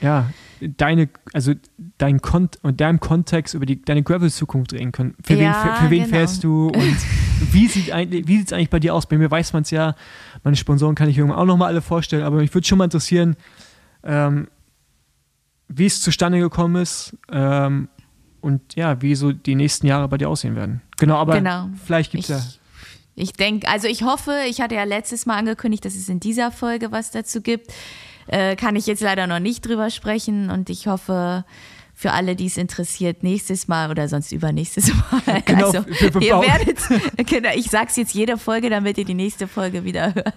ja, deine, also dein Kon und deinem Kontext über die, deine Gravel-Zukunft reden können. Für ja, wen, für, für wen genau. fährst du und <laughs> wie sieht eigentlich, wie sieht es eigentlich bei dir aus? Bei mir weiß man es ja, meine Sponsoren kann ich irgendwann auch nochmal alle vorstellen, aber mich würde schon mal interessieren, ähm, wie es zustande gekommen ist ähm, und ja, wie so die nächsten Jahre bei dir aussehen werden. Genau, aber genau. vielleicht gibt es ja ich denke, also ich hoffe, ich hatte ja letztes Mal angekündigt, dass es in dieser Folge was dazu gibt. Äh, kann ich jetzt leider noch nicht drüber sprechen und ich hoffe, für alle, die es interessiert, nächstes Mal oder sonst übernächstes <laughs> Mal. Genau, also, ihr werdet, <laughs> genau, ich sag's jetzt jede Folge, damit ihr die nächste Folge wieder hört.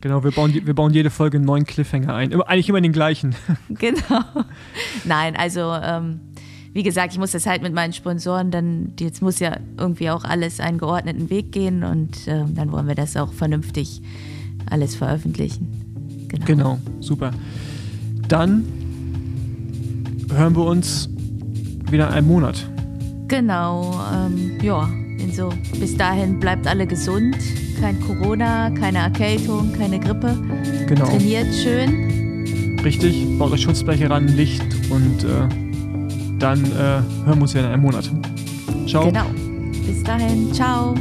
Genau, wir bauen, wir bauen jede Folge einen neuen Cliffhanger ein. Eigentlich immer den gleichen. Genau. Nein, also ähm, wie gesagt, ich muss das halt mit meinen Sponsoren dann, jetzt muss ja irgendwie auch alles einen geordneten Weg gehen und äh, dann wollen wir das auch vernünftig alles veröffentlichen. Genau. genau, super. Dann hören wir uns wieder in einem Monat. Genau, ähm, ja, so. Bis dahin bleibt alle gesund, kein Corona, keine Erkältung, keine Grippe. Genau. Trainiert schön. Richtig, baut euch Schutzbleche ran, Licht und äh, dann äh, hören wir uns wieder in einem Monat. Ciao. Genau. Bis dahin. Ciao.